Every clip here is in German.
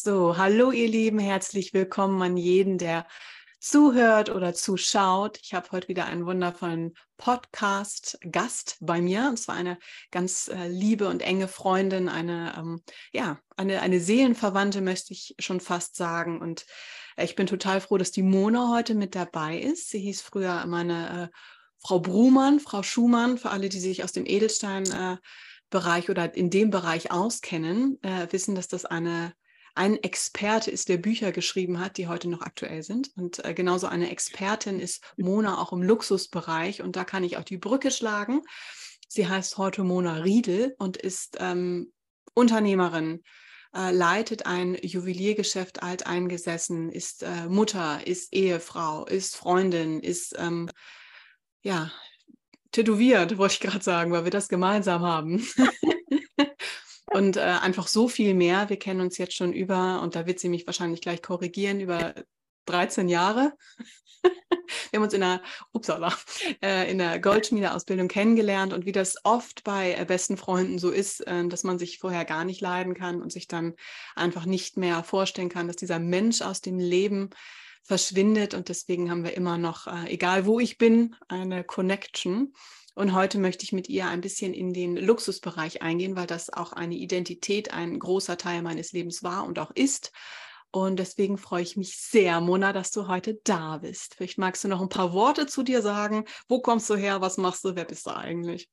So, hallo ihr Lieben, herzlich willkommen an jeden, der zuhört oder zuschaut. Ich habe heute wieder einen wundervollen Podcast-Gast bei mir. Und zwar eine ganz äh, liebe und enge Freundin, eine, ähm, ja, eine, eine Seelenverwandte, möchte ich schon fast sagen. Und äh, ich bin total froh, dass die Mona heute mit dabei ist. Sie hieß früher meine äh, Frau Brumann, Frau Schumann, für alle, die sich aus dem Edelstein äh, Bereich oder in dem Bereich auskennen, äh, wissen, dass das eine ein Experte ist, der Bücher geschrieben hat, die heute noch aktuell sind. Und äh, genauso eine Expertin ist Mona auch im Luxusbereich. Und da kann ich auch die Brücke schlagen. Sie heißt heute Mona Riedel und ist ähm, Unternehmerin, äh, leitet ein Juweliergeschäft alteingesessen, ist äh, Mutter, ist Ehefrau, ist Freundin, ist ähm, ja tätowiert, wollte ich gerade sagen, weil wir das gemeinsam haben. und äh, einfach so viel mehr. Wir kennen uns jetzt schon über, und da wird sie mich wahrscheinlich gleich korrigieren, über 13 Jahre. wir haben uns in der, upsala, äh, in der Goldschmiedeausbildung kennengelernt und wie das oft bei äh, besten Freunden so ist, äh, dass man sich vorher gar nicht leiden kann und sich dann einfach nicht mehr vorstellen kann, dass dieser Mensch aus dem Leben verschwindet und deswegen haben wir immer noch, äh, egal wo ich bin, eine Connection. Und heute möchte ich mit ihr ein bisschen in den Luxusbereich eingehen, weil das auch eine Identität, ein großer Teil meines Lebens war und auch ist. Und deswegen freue ich mich sehr, Mona, dass du heute da bist. Vielleicht magst du noch ein paar Worte zu dir sagen. Wo kommst du her? Was machst du? Wer bist du eigentlich?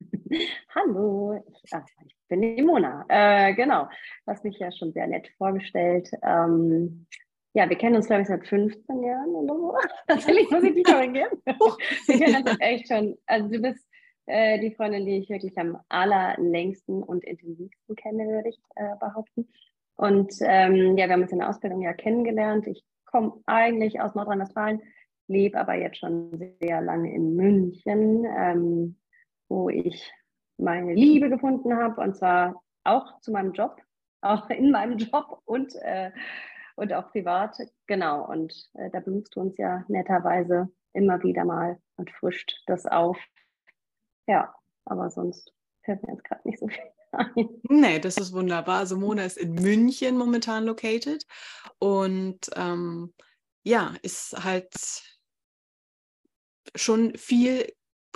Hallo, ich bin die Mona. Äh, genau, du hast mich ja schon sehr nett vorgestellt. Ähm, ja, wir kennen uns, glaube ich, seit 15 Jahren oder so. Tatsächlich muss ich dich korrigieren. wir kennen uns echt schon. Also du bist äh, die Freundin, die ich wirklich am allerlängsten und intensivsten kenne, würde ich äh, behaupten. Und ähm, ja, wir haben uns in der Ausbildung ja kennengelernt. Ich komme eigentlich aus Nordrhein-Westfalen, lebe aber jetzt schon sehr lange in München, ähm, wo ich meine Liebe gefunden habe und zwar auch zu meinem Job, auch in meinem Job und äh, und auch privat. Genau, und äh, da besuchst du uns ja netterweise immer wieder mal und frischt das auf. Ja, aber sonst fällt mir jetzt gerade nicht so viel ein. Nee, das ist wunderbar. Also Mona ist in München momentan located und ähm, ja, ist halt schon viel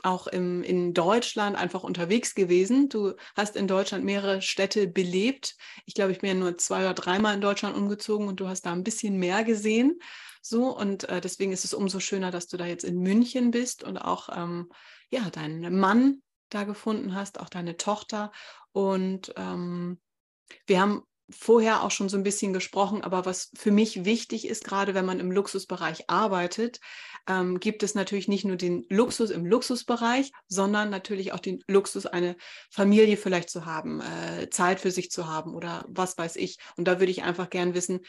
auch im, in Deutschland einfach unterwegs gewesen. Du hast in Deutschland mehrere Städte belebt. Ich glaube, ich bin ja nur zwei oder dreimal in Deutschland umgezogen und du hast da ein bisschen mehr gesehen. So, und äh, deswegen ist es umso schöner, dass du da jetzt in München bist und auch ähm, ja, deinen Mann da gefunden hast, auch deine Tochter. Und ähm, wir haben vorher auch schon so ein bisschen gesprochen, aber was für mich wichtig ist, gerade wenn man im Luxusbereich arbeitet, ähm, gibt es natürlich nicht nur den Luxus im Luxusbereich, sondern natürlich auch den Luxus, eine Familie vielleicht zu haben, äh, Zeit für sich zu haben oder was weiß ich. Und da würde ich einfach gern wissen,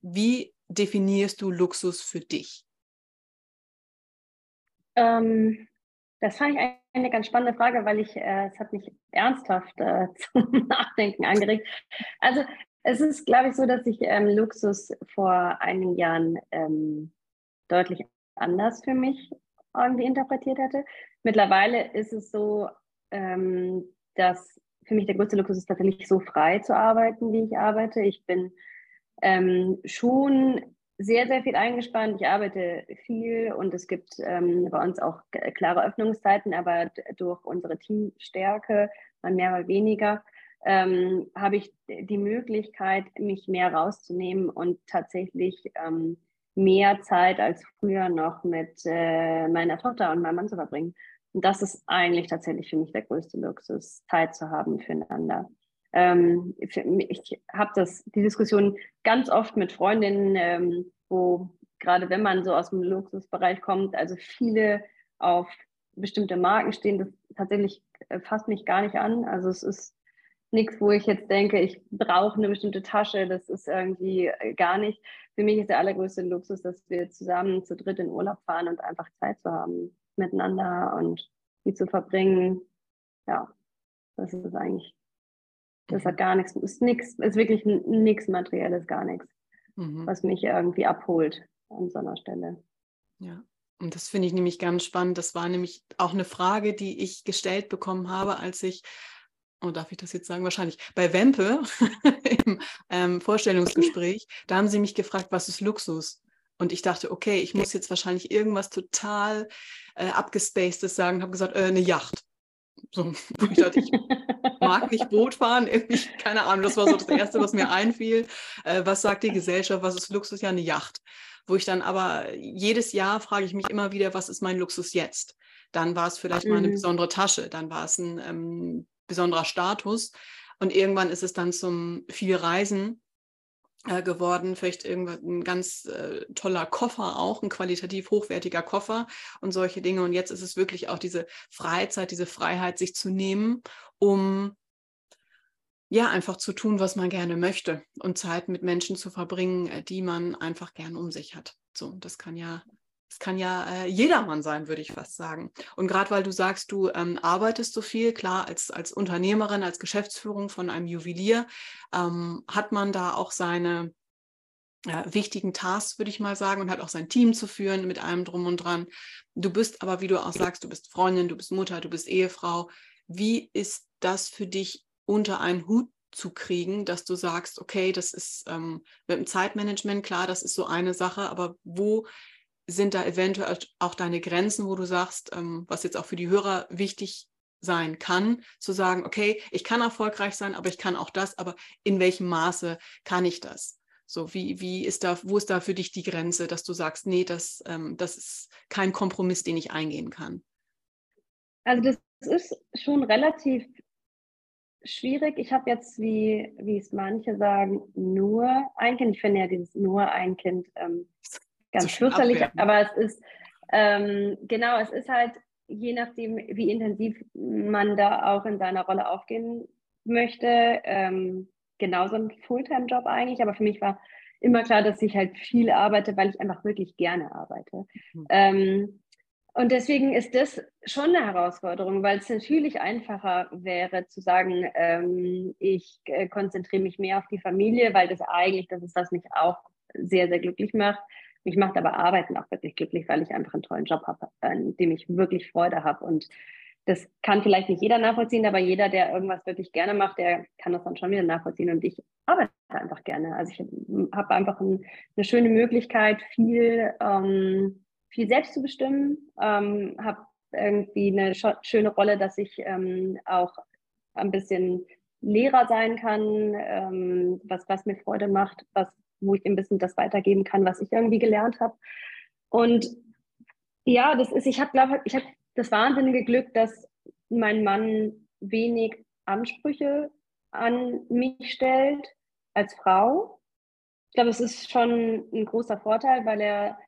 wie definierst du Luxus für dich? Ähm, das fand ich eine ganz spannende Frage, weil ich, äh, es hat mich ernsthaft äh, zum Nachdenken angeregt. Also es ist, glaube ich, so, dass ich ähm, Luxus vor einigen Jahren ähm, deutlich anders für mich irgendwie interpretiert hatte. Mittlerweile ist es so, ähm, dass für mich der größte Luxus ist tatsächlich so frei zu arbeiten, wie ich arbeite. Ich bin ähm, schon sehr, sehr viel eingespannt. Ich arbeite viel und es gibt ähm, bei uns auch klare Öffnungszeiten, aber durch unsere Teamstärke, mal mehr, mal weniger, ähm, habe ich die Möglichkeit, mich mehr rauszunehmen und tatsächlich ähm, mehr Zeit als früher noch mit äh, meiner Tochter und meinem Mann zu verbringen. Und das ist eigentlich tatsächlich für mich der größte Luxus, Zeit zu haben füreinander. Ähm, ich habe das die Diskussion ganz oft mit Freundinnen, ähm, wo gerade wenn man so aus dem Luxusbereich kommt, also viele auf bestimmte Marken stehen, das tatsächlich äh, fasst mich gar nicht an. Also es ist nichts, wo ich jetzt denke, ich brauche eine bestimmte Tasche, das ist irgendwie äh, gar nicht. Für mich ist der allergrößte Luxus, dass wir zusammen zu dritt in Urlaub fahren und einfach Zeit zu haben miteinander und die zu verbringen. Ja, das ist eigentlich das hat gar nichts, ist nichts, ist wirklich nichts Materielles, gar nichts, mhm. was mich irgendwie abholt an so einer Stelle. Ja. Und das finde ich nämlich ganz spannend. Das war nämlich auch eine Frage, die ich gestellt bekommen habe, als ich oh, darf ich das jetzt sagen? Wahrscheinlich. Bei Wempe im ähm, Vorstellungsgespräch, da haben sie mich gefragt, was ist Luxus? Und ich dachte, okay, ich muss jetzt wahrscheinlich irgendwas total äh, abgespacedes sagen, habe gesagt, äh, eine Yacht. So, ich dachte, ich mag nicht Boot fahren, irgendwie, keine Ahnung, das war so das Erste, was mir einfiel. Äh, was sagt die Gesellschaft, was ist Luxus? Ja, eine Yacht. Wo ich dann aber jedes Jahr frage ich mich immer wieder, was ist mein Luxus jetzt? Dann war es vielleicht mhm. mal eine mhm. besondere Tasche, dann war es ein ähm, besonderer Status. Und irgendwann ist es dann zum viel Reisen geworden, vielleicht irgendwann ein ganz äh, toller Koffer auch, ein qualitativ hochwertiger Koffer und solche Dinge. Und jetzt ist es wirklich auch diese Freizeit, diese Freiheit, sich zu nehmen, um ja einfach zu tun, was man gerne möchte und Zeit mit Menschen zu verbringen, äh, die man einfach gern um sich hat. So, das kann ja es kann ja äh, jedermann sein, würde ich fast sagen. Und gerade weil du sagst, du ähm, arbeitest so viel, klar, als, als Unternehmerin, als Geschäftsführung von einem Juwelier, ähm, hat man da auch seine äh, wichtigen Tasks, würde ich mal sagen, und hat auch sein Team zu führen mit allem drum und dran. Du bist aber, wie du auch sagst, du bist Freundin, du bist Mutter, du bist Ehefrau. Wie ist das für dich unter einen Hut zu kriegen, dass du sagst, okay, das ist ähm, mit dem Zeitmanagement, klar, das ist so eine Sache, aber wo sind da eventuell auch deine Grenzen, wo du sagst, ähm, was jetzt auch für die Hörer wichtig sein kann, zu sagen, okay, ich kann erfolgreich sein, aber ich kann auch das, aber in welchem Maße kann ich das? So, wie, wie ist da, wo ist da für dich die Grenze, dass du sagst, nee, das, ähm, das ist kein Kompromiss, den ich eingehen kann? Also das ist schon relativ schwierig. Ich habe jetzt, wie, wie es manche sagen, nur ein Kind. Ich finde ja dieses nur ein Kind ähm, ganz so fürchterlich, abwerten. aber es ist, ähm, genau, es ist halt, je nachdem, wie intensiv man da auch in seiner Rolle aufgehen möchte, ähm, genauso ein Fulltime-Job eigentlich, aber für mich war immer klar, dass ich halt viel arbeite, weil ich einfach wirklich gerne arbeite. Mhm. Ähm, und deswegen ist das schon eine Herausforderung, weil es natürlich einfacher wäre zu sagen, ähm, ich äh, konzentriere mich mehr auf die Familie, weil das eigentlich, das ist, was mich auch sehr, sehr glücklich macht. Mich macht aber Arbeiten auch wirklich glücklich, weil ich einfach einen tollen Job habe, an dem ich wirklich Freude habe. Und das kann vielleicht nicht jeder nachvollziehen, aber jeder, der irgendwas wirklich gerne macht, der kann das dann schon wieder nachvollziehen. Und ich arbeite einfach gerne. Also ich habe einfach ein, eine schöne Möglichkeit, viel, ähm, viel selbst zu bestimmen, ähm, habe irgendwie eine schöne Rolle, dass ich ähm, auch ein bisschen Lehrer sein kann, ähm, was, was mir Freude macht, was wo ich ein bisschen das weitergeben kann, was ich irgendwie gelernt habe. Und ja, das ist, ich habe, glaube ich, habe das wahnsinnige Glück, dass mein Mann wenig Ansprüche an mich stellt als Frau. Ich glaube, es ist schon ein großer Vorteil, weil er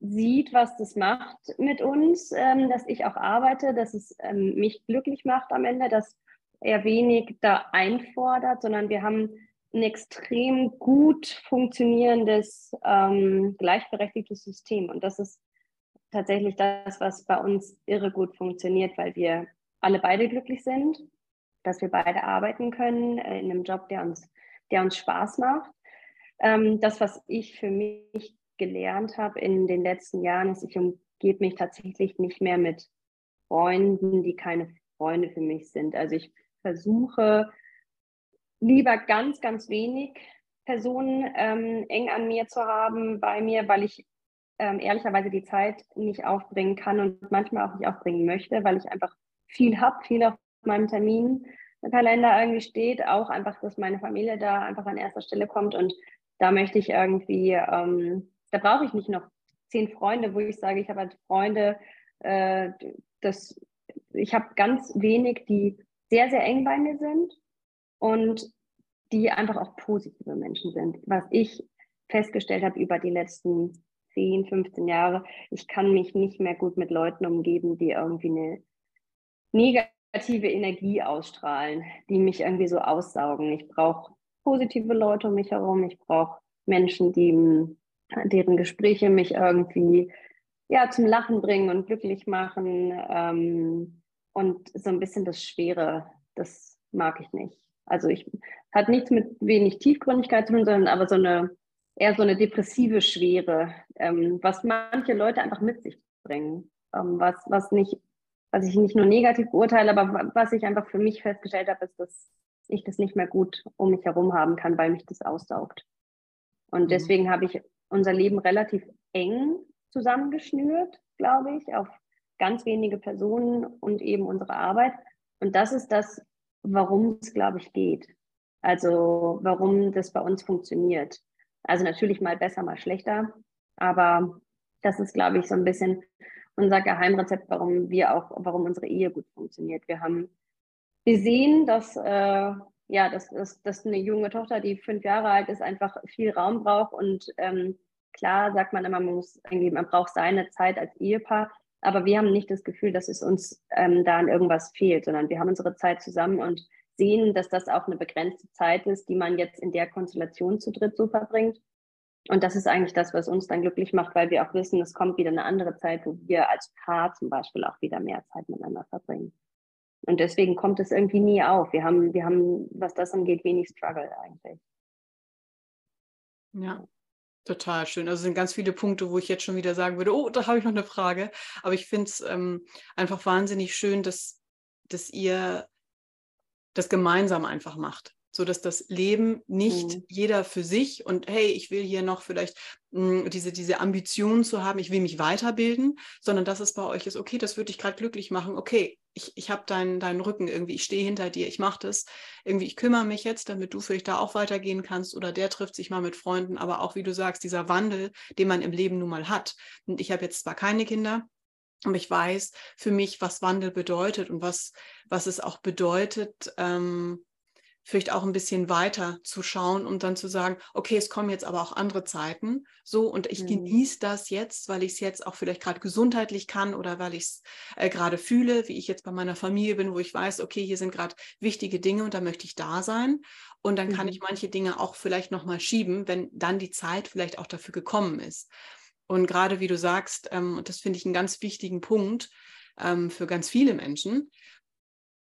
sieht, was das macht mit uns, ähm, dass ich auch arbeite, dass es ähm, mich glücklich macht am Ende, dass er wenig da einfordert, sondern wir haben ein extrem gut funktionierendes, ähm, gleichberechtigtes System. Und das ist tatsächlich das, was bei uns irre gut funktioniert, weil wir alle beide glücklich sind, dass wir beide arbeiten können äh, in einem Job, der uns, der uns Spaß macht. Ähm, das, was ich für mich gelernt habe in den letzten Jahren, ist, ich umgebe mich tatsächlich nicht mehr mit Freunden, die keine Freunde für mich sind. Also ich versuche lieber ganz, ganz wenig Personen ähm, eng an mir zu haben bei mir, weil ich ähm, ehrlicherweise die Zeit nicht aufbringen kann und manchmal auch nicht aufbringen möchte, weil ich einfach viel habe, viel auf meinem Terminkalender irgendwie steht, auch einfach, dass meine Familie da einfach an erster Stelle kommt und da möchte ich irgendwie, ähm, da brauche ich nicht noch zehn Freunde, wo ich sage, ich habe halt Freunde, äh, das, ich habe ganz wenig, die sehr, sehr eng bei mir sind und die einfach auch positive Menschen sind. Was ich festgestellt habe über die letzten 10, 15 Jahre, ich kann mich nicht mehr gut mit Leuten umgeben, die irgendwie eine negative Energie ausstrahlen, die mich irgendwie so aussaugen. Ich brauche positive Leute um mich herum, ich brauche Menschen, die deren Gespräche mich irgendwie ja, zum Lachen bringen und glücklich machen. Ähm, und so ein bisschen das Schwere, das mag ich nicht. Also ich hat nichts mit wenig Tiefgründigkeit zu tun, sondern aber so eine eher so eine depressive Schwere, ähm, was manche Leute einfach mit sich bringen, ähm, was, was nicht was ich nicht nur negativ beurteile, aber was ich einfach für mich festgestellt habe, ist, dass ich das nicht mehr gut um mich herum haben kann, weil mich das aussaugt. Und mhm. deswegen habe ich unser Leben relativ eng zusammengeschnürt, glaube ich, auf ganz wenige Personen und eben unsere Arbeit. Und das ist das, warum es, glaube ich, geht. Also warum das bei uns funktioniert. Also natürlich mal besser, mal schlechter. Aber das ist, glaube ich, so ein bisschen unser Geheimrezept, warum wir auch, warum unsere Ehe gut funktioniert. Wir haben gesehen, dass, äh, ja, dass, dass, dass eine junge Tochter, die fünf Jahre alt ist, einfach viel Raum braucht. Und ähm, klar sagt man immer, man muss irgendwie, man braucht seine Zeit als Ehepaar. Aber wir haben nicht das Gefühl, dass es uns ähm, da an irgendwas fehlt, sondern wir haben unsere Zeit zusammen und sehen, dass das auch eine begrenzte Zeit ist, die man jetzt in der Konstellation zu dritt so verbringt. Und das ist eigentlich das, was uns dann glücklich macht, weil wir auch wissen, es kommt wieder eine andere Zeit, wo wir als Paar zum Beispiel auch wieder mehr Zeit miteinander verbringen. Und deswegen kommt es irgendwie nie auf. Wir haben, wir haben, was das angeht, wenig Struggle eigentlich. Ja, total schön. Also sind ganz viele Punkte, wo ich jetzt schon wieder sagen würde, oh, da habe ich noch eine Frage. Aber ich finde es ähm, einfach wahnsinnig schön, dass, dass ihr das gemeinsam einfach macht so dass das Leben nicht mhm. jeder für sich und hey, ich will hier noch vielleicht mh, hm, diese, diese Ambition zu haben, ich will mich weiterbilden, sondern dass es bei euch ist, okay, das würde dich gerade glücklich machen, okay, ich, ich habe deinen, deinen Rücken irgendwie, ich stehe hinter dir, ich mache das, irgendwie, ich kümmere mich jetzt, damit du vielleicht da auch weitergehen kannst oder der trifft sich mal mit Freunden, aber auch, wie du sagst, dieser Wandel, den man im Leben nun mal hat. Und ich habe jetzt zwar keine Kinder, aber ich weiß für mich, was Wandel bedeutet und was, was es auch bedeutet, ähm, vielleicht auch ein bisschen weiter zu schauen und dann zu sagen, okay, es kommen jetzt aber auch andere Zeiten, so und ich mhm. genieße das jetzt, weil ich es jetzt auch vielleicht gerade gesundheitlich kann oder weil ich es äh, gerade fühle, wie ich jetzt bei meiner Familie bin, wo ich weiß, okay, hier sind gerade wichtige Dinge und da möchte ich da sein und dann mhm. kann ich mhm. manche Dinge auch vielleicht noch mal schieben, wenn dann die Zeit vielleicht auch dafür gekommen ist. Und gerade wie du sagst, ähm, und das finde ich einen ganz wichtigen Punkt ähm, für ganz viele Menschen,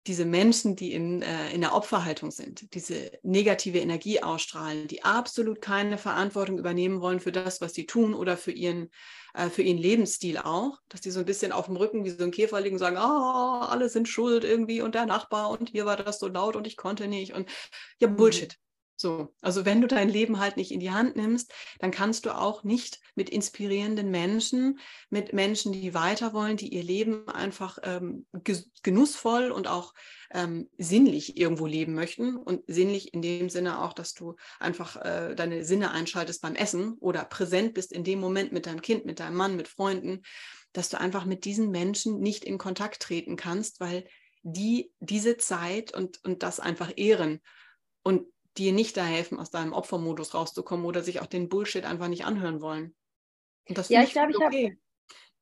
diese Menschen, die in, äh, in der Opferhaltung sind, diese negative Energie ausstrahlen, die absolut keine Verantwortung übernehmen wollen für das, was sie tun oder für ihren, äh, für ihren Lebensstil auch, dass die so ein bisschen auf dem Rücken wie so ein Käfer liegen und sagen, oh, alle sind schuld irgendwie und der Nachbar und hier war das so laut und ich konnte nicht und ja, mhm. Bullshit. So, also wenn du dein Leben halt nicht in die Hand nimmst, dann kannst du auch nicht mit inspirierenden Menschen, mit Menschen, die weiter wollen, die ihr Leben einfach ähm, genussvoll und auch ähm, sinnlich irgendwo leben möchten. Und sinnlich in dem Sinne auch, dass du einfach äh, deine Sinne einschaltest beim Essen oder präsent bist in dem Moment mit deinem Kind, mit deinem Mann, mit Freunden, dass du einfach mit diesen Menschen nicht in Kontakt treten kannst, weil die diese Zeit und, und das einfach ehren. Und dir nicht da helfen, aus deinem Opfermodus rauszukommen oder sich auch den Bullshit einfach nicht anhören wollen. Und das ja, ich glaube, ich okay. habe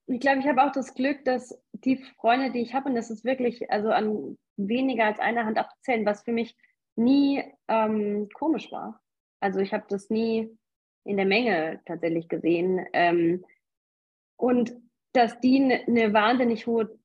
ich glaube, ich habe auch das Glück, dass die Freunde, die ich habe, und das ist wirklich also an weniger als einer Hand abzählen, was für mich nie ähm, komisch war. Also ich habe das nie in der Menge tatsächlich gesehen. Ähm, und dass die eine ne wahnsinnig hohe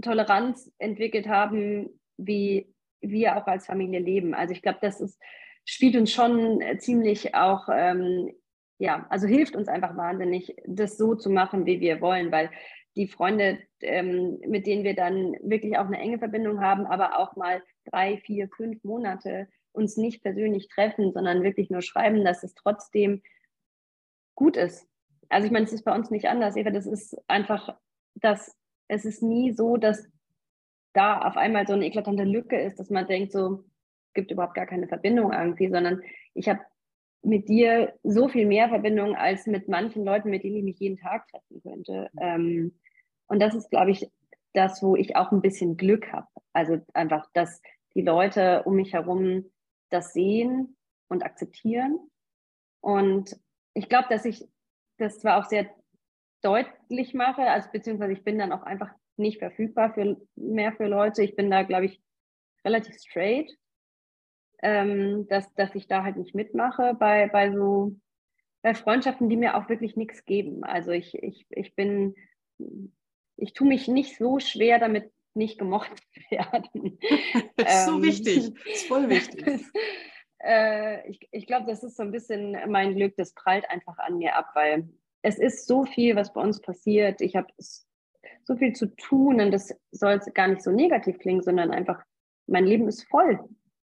Toleranz entwickelt haben, wie wir auch als Familie leben. Also ich glaube, das ist, spielt uns schon ziemlich auch, ähm, ja, also hilft uns einfach wahnsinnig, das so zu machen, wie wir wollen, weil die Freunde, ähm, mit denen wir dann wirklich auch eine enge Verbindung haben, aber auch mal drei, vier, fünf Monate uns nicht persönlich treffen, sondern wirklich nur schreiben, dass es trotzdem gut ist. Also ich meine, es ist bei uns nicht anders, Eva, das ist einfach, dass es ist nie so, dass da auf einmal so eine eklatante Lücke ist, dass man denkt, so gibt überhaupt gar keine Verbindung irgendwie, sondern ich habe mit dir so viel mehr Verbindung als mit manchen Leuten, mit denen ich mich jeden Tag treffen könnte. Ähm, und das ist, glaube ich, das, wo ich auch ein bisschen Glück habe. Also einfach, dass die Leute um mich herum das sehen und akzeptieren. Und ich glaube, dass ich das zwar auch sehr deutlich mache, also beziehungsweise ich bin dann auch einfach nicht verfügbar für mehr für Leute. Ich bin da, glaube ich, relativ straight, ähm, dass, dass ich da halt nicht mitmache bei, bei so bei Freundschaften, die mir auch wirklich nichts geben. Also ich, ich, ich bin, ich tue mich nicht so schwer damit, nicht gemocht zu werden. Das ist so ähm, wichtig, das ist voll wichtig. äh, ich ich glaube, das ist so ein bisschen mein Glück, das prallt einfach an mir ab, weil es ist so viel, was bei uns passiert. Ich habe so viel zu tun und das soll gar nicht so negativ klingen, sondern einfach, mein Leben ist voll.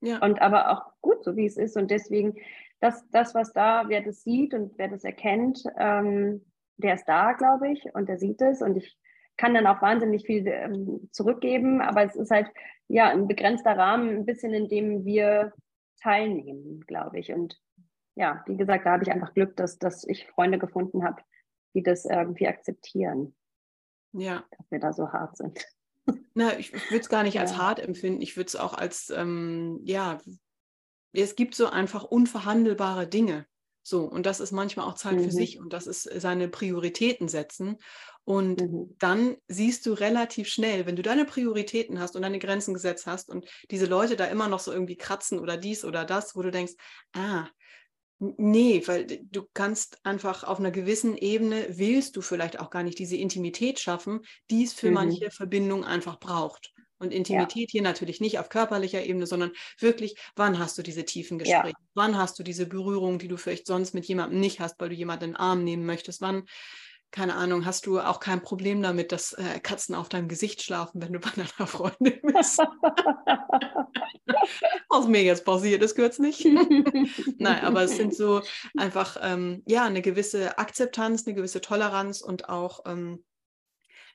Ja. Und aber auch gut, so wie es ist. Und deswegen, das, das, was da, wer das sieht und wer das erkennt, ähm, der ist da, glaube ich, und der sieht es. Und ich kann dann auch wahnsinnig viel ähm, zurückgeben, aber es ist halt ja ein begrenzter Rahmen, ein bisschen in dem wir teilnehmen, glaube ich. Und ja, wie gesagt, da habe ich einfach Glück, dass, dass ich Freunde gefunden habe, die das irgendwie akzeptieren. Ja. Dass wir da so hart sind. Na, ich, ich würde es gar nicht ja. als hart empfinden. Ich würde es auch als, ähm, ja, es gibt so einfach unverhandelbare Dinge. So, und das ist manchmal auch Zeit mhm. für sich und das ist seine Prioritäten setzen. Und mhm. dann siehst du relativ schnell, wenn du deine Prioritäten hast und deine Grenzen gesetzt hast und diese Leute da immer noch so irgendwie kratzen oder dies oder das, wo du denkst, ah, Nee, weil du kannst einfach auf einer gewissen Ebene, willst du vielleicht auch gar nicht diese Intimität schaffen, die es für mhm. manche Verbindungen einfach braucht. Und Intimität ja. hier natürlich nicht auf körperlicher Ebene, sondern wirklich, wann hast du diese tiefen Gespräche? Ja. Wann hast du diese Berührung, die du vielleicht sonst mit jemandem nicht hast, weil du jemanden in den Arm nehmen möchtest? Wann keine Ahnung, hast du auch kein Problem damit, dass äh, Katzen auf deinem Gesicht schlafen, wenn du bei deiner Freundin bist? Was mir jetzt passiert ist kürzlich. Nein, aber es sind so einfach, ähm, ja, eine gewisse Akzeptanz, eine gewisse Toleranz und auch ähm,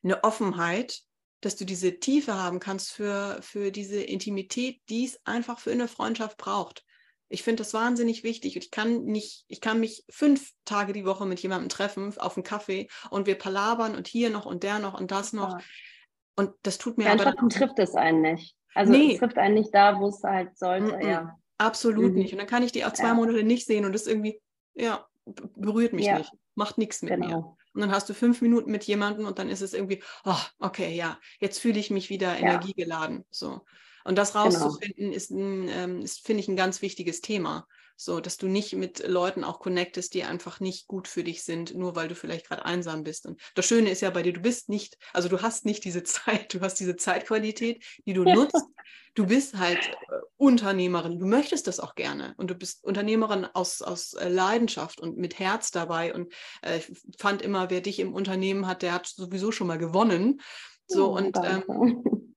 eine Offenheit, dass du diese Tiefe haben kannst für, für diese Intimität, die es einfach für eine Freundschaft braucht. Ich finde das wahnsinnig wichtig. Ich kann nicht, ich kann mich fünf Tage die Woche mit jemandem treffen auf einen Kaffee und wir palabern und hier noch und der noch und das noch. Und das tut mir ja, aber. Dann trifft es einen nicht. Also nee. es trifft einen nicht da, wo es halt sollte, mm -mm. ja. Absolut mhm. nicht. Und dann kann ich die auch zwei ja. Monate nicht sehen und das irgendwie, ja, berührt mich ja. nicht, macht nichts mit genau. mir. Und dann hast du fünf Minuten mit jemandem und dann ist es irgendwie, oh, okay, ja, jetzt fühle ich mich wieder energiegeladen. So. Und das genau. rauszufinden, genau. ist, ähm, ist finde ich, ein ganz wichtiges Thema. So, dass du nicht mit Leuten auch connectest, die einfach nicht gut für dich sind, nur weil du vielleicht gerade einsam bist. Und das Schöne ist ja bei dir, du bist nicht, also du hast nicht diese Zeit, du hast diese Zeitqualität, die du nutzt. Du bist halt äh, Unternehmerin, du möchtest das auch gerne und du bist Unternehmerin aus, aus äh, Leidenschaft und mit Herz dabei. Und äh, ich fand immer, wer dich im Unternehmen hat, der hat sowieso schon mal gewonnen. So und ähm,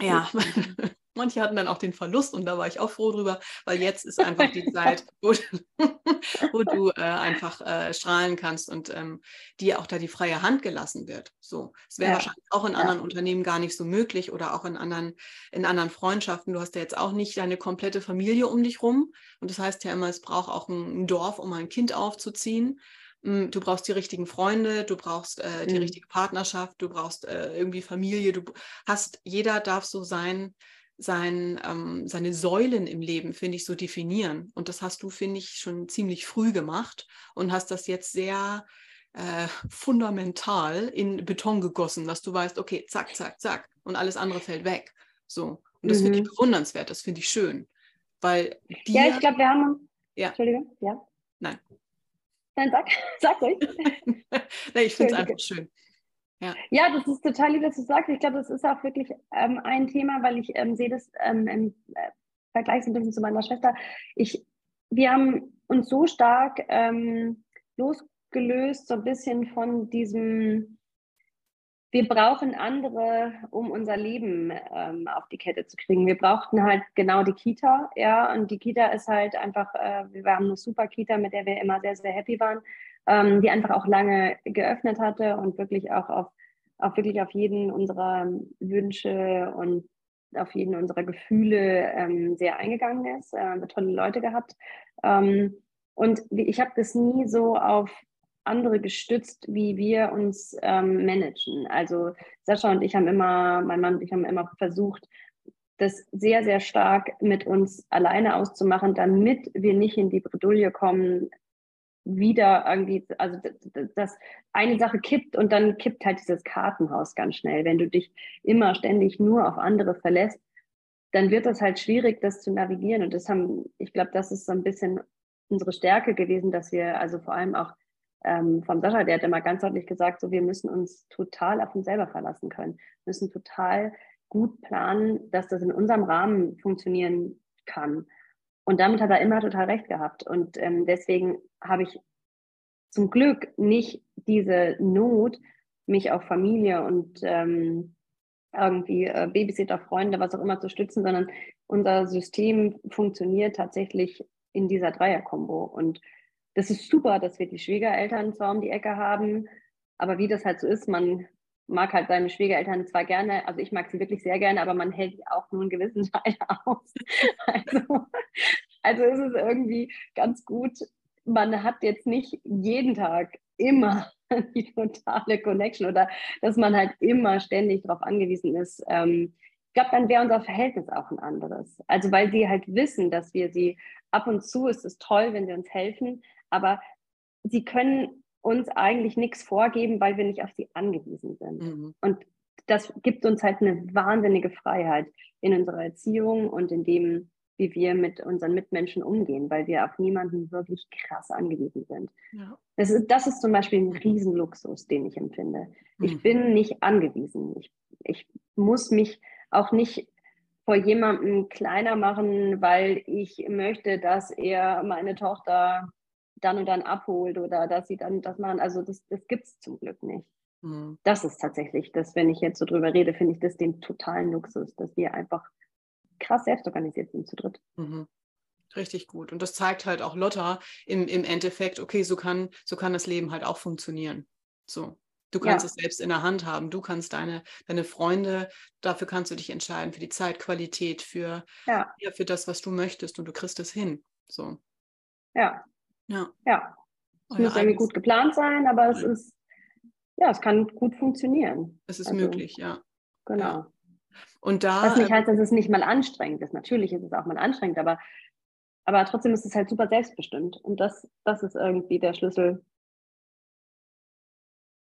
ja, Manche hatten dann auch den Verlust und da war ich auch froh drüber, weil jetzt ist einfach die Zeit, wo, wo du äh, einfach äh, strahlen kannst und ähm, dir auch da die freie Hand gelassen wird. So, es wäre ja. wahrscheinlich auch in ja. anderen Unternehmen gar nicht so möglich oder auch in anderen, in anderen Freundschaften. Du hast ja jetzt auch nicht deine komplette Familie um dich rum und das heißt ja immer, es braucht auch ein Dorf, um ein Kind aufzuziehen. Hm, du brauchst die richtigen Freunde, du brauchst äh, die mhm. richtige Partnerschaft, du brauchst äh, irgendwie Familie, du hast, jeder darf so sein, sein, ähm, seine Säulen im Leben, finde ich, so definieren. Und das hast du, finde ich, schon ziemlich früh gemacht und hast das jetzt sehr äh, fundamental in Beton gegossen, dass du weißt, okay, zack, zack, zack, und alles andere fällt weg. So. Und das mhm. finde ich bewundernswert, das finde ich schön. Weil dir, Ja, ich glaube, wir haben. Ja. Entschuldigung, ja. Nein. Sag, sag ruhig. nee, ich finde es einfach schön. Ja. ja, das ist total lieb, dass du sagst. Ich glaube, das ist auch wirklich ähm, ein Thema, weil ich ähm, sehe das ähm, im äh, Vergleich so ein bisschen zu meiner Schwester. Ich, wir haben uns so stark ähm, losgelöst, so ein bisschen von diesem, wir brauchen andere, um unser Leben ähm, auf die Kette zu kriegen. Wir brauchten halt genau die Kita, ja, und die Kita ist halt einfach, äh, wir haben eine super Kita, mit der wir immer sehr, sehr happy waren ähm, die einfach auch lange geöffnet hatte und wirklich auch auf, auf wirklich auf jeden unserer Wünsche und auf jeden unserer Gefühle ähm, sehr eingegangen ist. Äh, tolle Leute gehabt. Ähm, und ich habe das nie so auf andere gestützt, wie wir uns ähm, managen. Also Sascha und ich haben immer, mein Mann und ich haben immer versucht, das sehr, sehr stark mit uns alleine auszumachen, damit wir nicht in die Bredouille kommen, wieder irgendwie, also das eine Sache kippt und dann kippt halt dieses Kartenhaus ganz schnell. Wenn du dich immer ständig nur auf andere verlässt, dann wird es halt schwierig, das zu navigieren. Und das haben, ich glaube, das ist so ein bisschen unsere Stärke gewesen, dass wir, also vor allem auch ähm, vom Sascha, der hat immer ganz deutlich gesagt, so wir müssen uns total auf uns selber verlassen können, müssen total gut planen, dass das in unserem Rahmen funktionieren kann. Und damit hat er immer total recht gehabt. Und ähm, deswegen habe ich zum Glück nicht diese Not, mich auf Familie und ähm, irgendwie äh, Babysitter, Freunde, was auch immer zu stützen, sondern unser System funktioniert tatsächlich in dieser Dreierkombo. Und das ist super, dass wir die Schwiegereltern zwar um die Ecke haben, aber wie das halt so ist, man mag halt seine Schwiegereltern zwar gerne, also ich mag sie wirklich sehr gerne, aber man hält auch nur einen gewissen Teil aus. Also, also ist es irgendwie ganz gut, man hat jetzt nicht jeden Tag immer die totale Connection oder dass man halt immer ständig darauf angewiesen ist. Ähm, ich glaube, dann wäre unser Verhältnis auch ein anderes. Also weil sie halt wissen, dass wir sie ab und zu ist es toll, wenn sie uns helfen, aber sie können uns eigentlich nichts vorgeben, weil wir nicht auf sie angewiesen sind. Mhm. Und das gibt uns halt eine wahnsinnige Freiheit in unserer Erziehung und in dem, wie wir mit unseren Mitmenschen umgehen, weil wir auf niemanden wirklich krass angewiesen sind. Ja. Das, ist, das ist zum Beispiel ein Riesenluxus, den ich empfinde. Ich mhm. bin nicht angewiesen. Ich, ich muss mich auch nicht vor jemandem kleiner machen, weil ich möchte, dass er meine Tochter dann und dann abholt oder dass sie dann das machen. Also das, das gibt es zum Glück nicht. Mhm. Das ist tatsächlich, das, wenn ich jetzt so drüber rede, finde ich das den totalen Luxus, dass wir einfach krass selbst organisiert sind zu dritt. Mhm. Richtig gut. Und das zeigt halt auch Lotta im, im Endeffekt, okay, so kann, so kann das Leben halt auch funktionieren. So. Du kannst ja. es selbst in der Hand haben. Du kannst deine, deine Freunde, dafür kannst du dich entscheiden, für die Zeitqualität, für, ja. ja für das, was du möchtest und du kriegst es hin. So. Ja. Ja. Ja. Es muss irgendwie gut geplant sein, aber es ist, ja, es kann gut funktionieren. Es ist also, möglich, ja. Genau. Ja. Und da. Was nicht heißt, dass es nicht mal anstrengend ist. Natürlich ist es auch mal anstrengend, aber, aber trotzdem ist es halt super selbstbestimmt. Und das, das ist irgendwie der Schlüssel.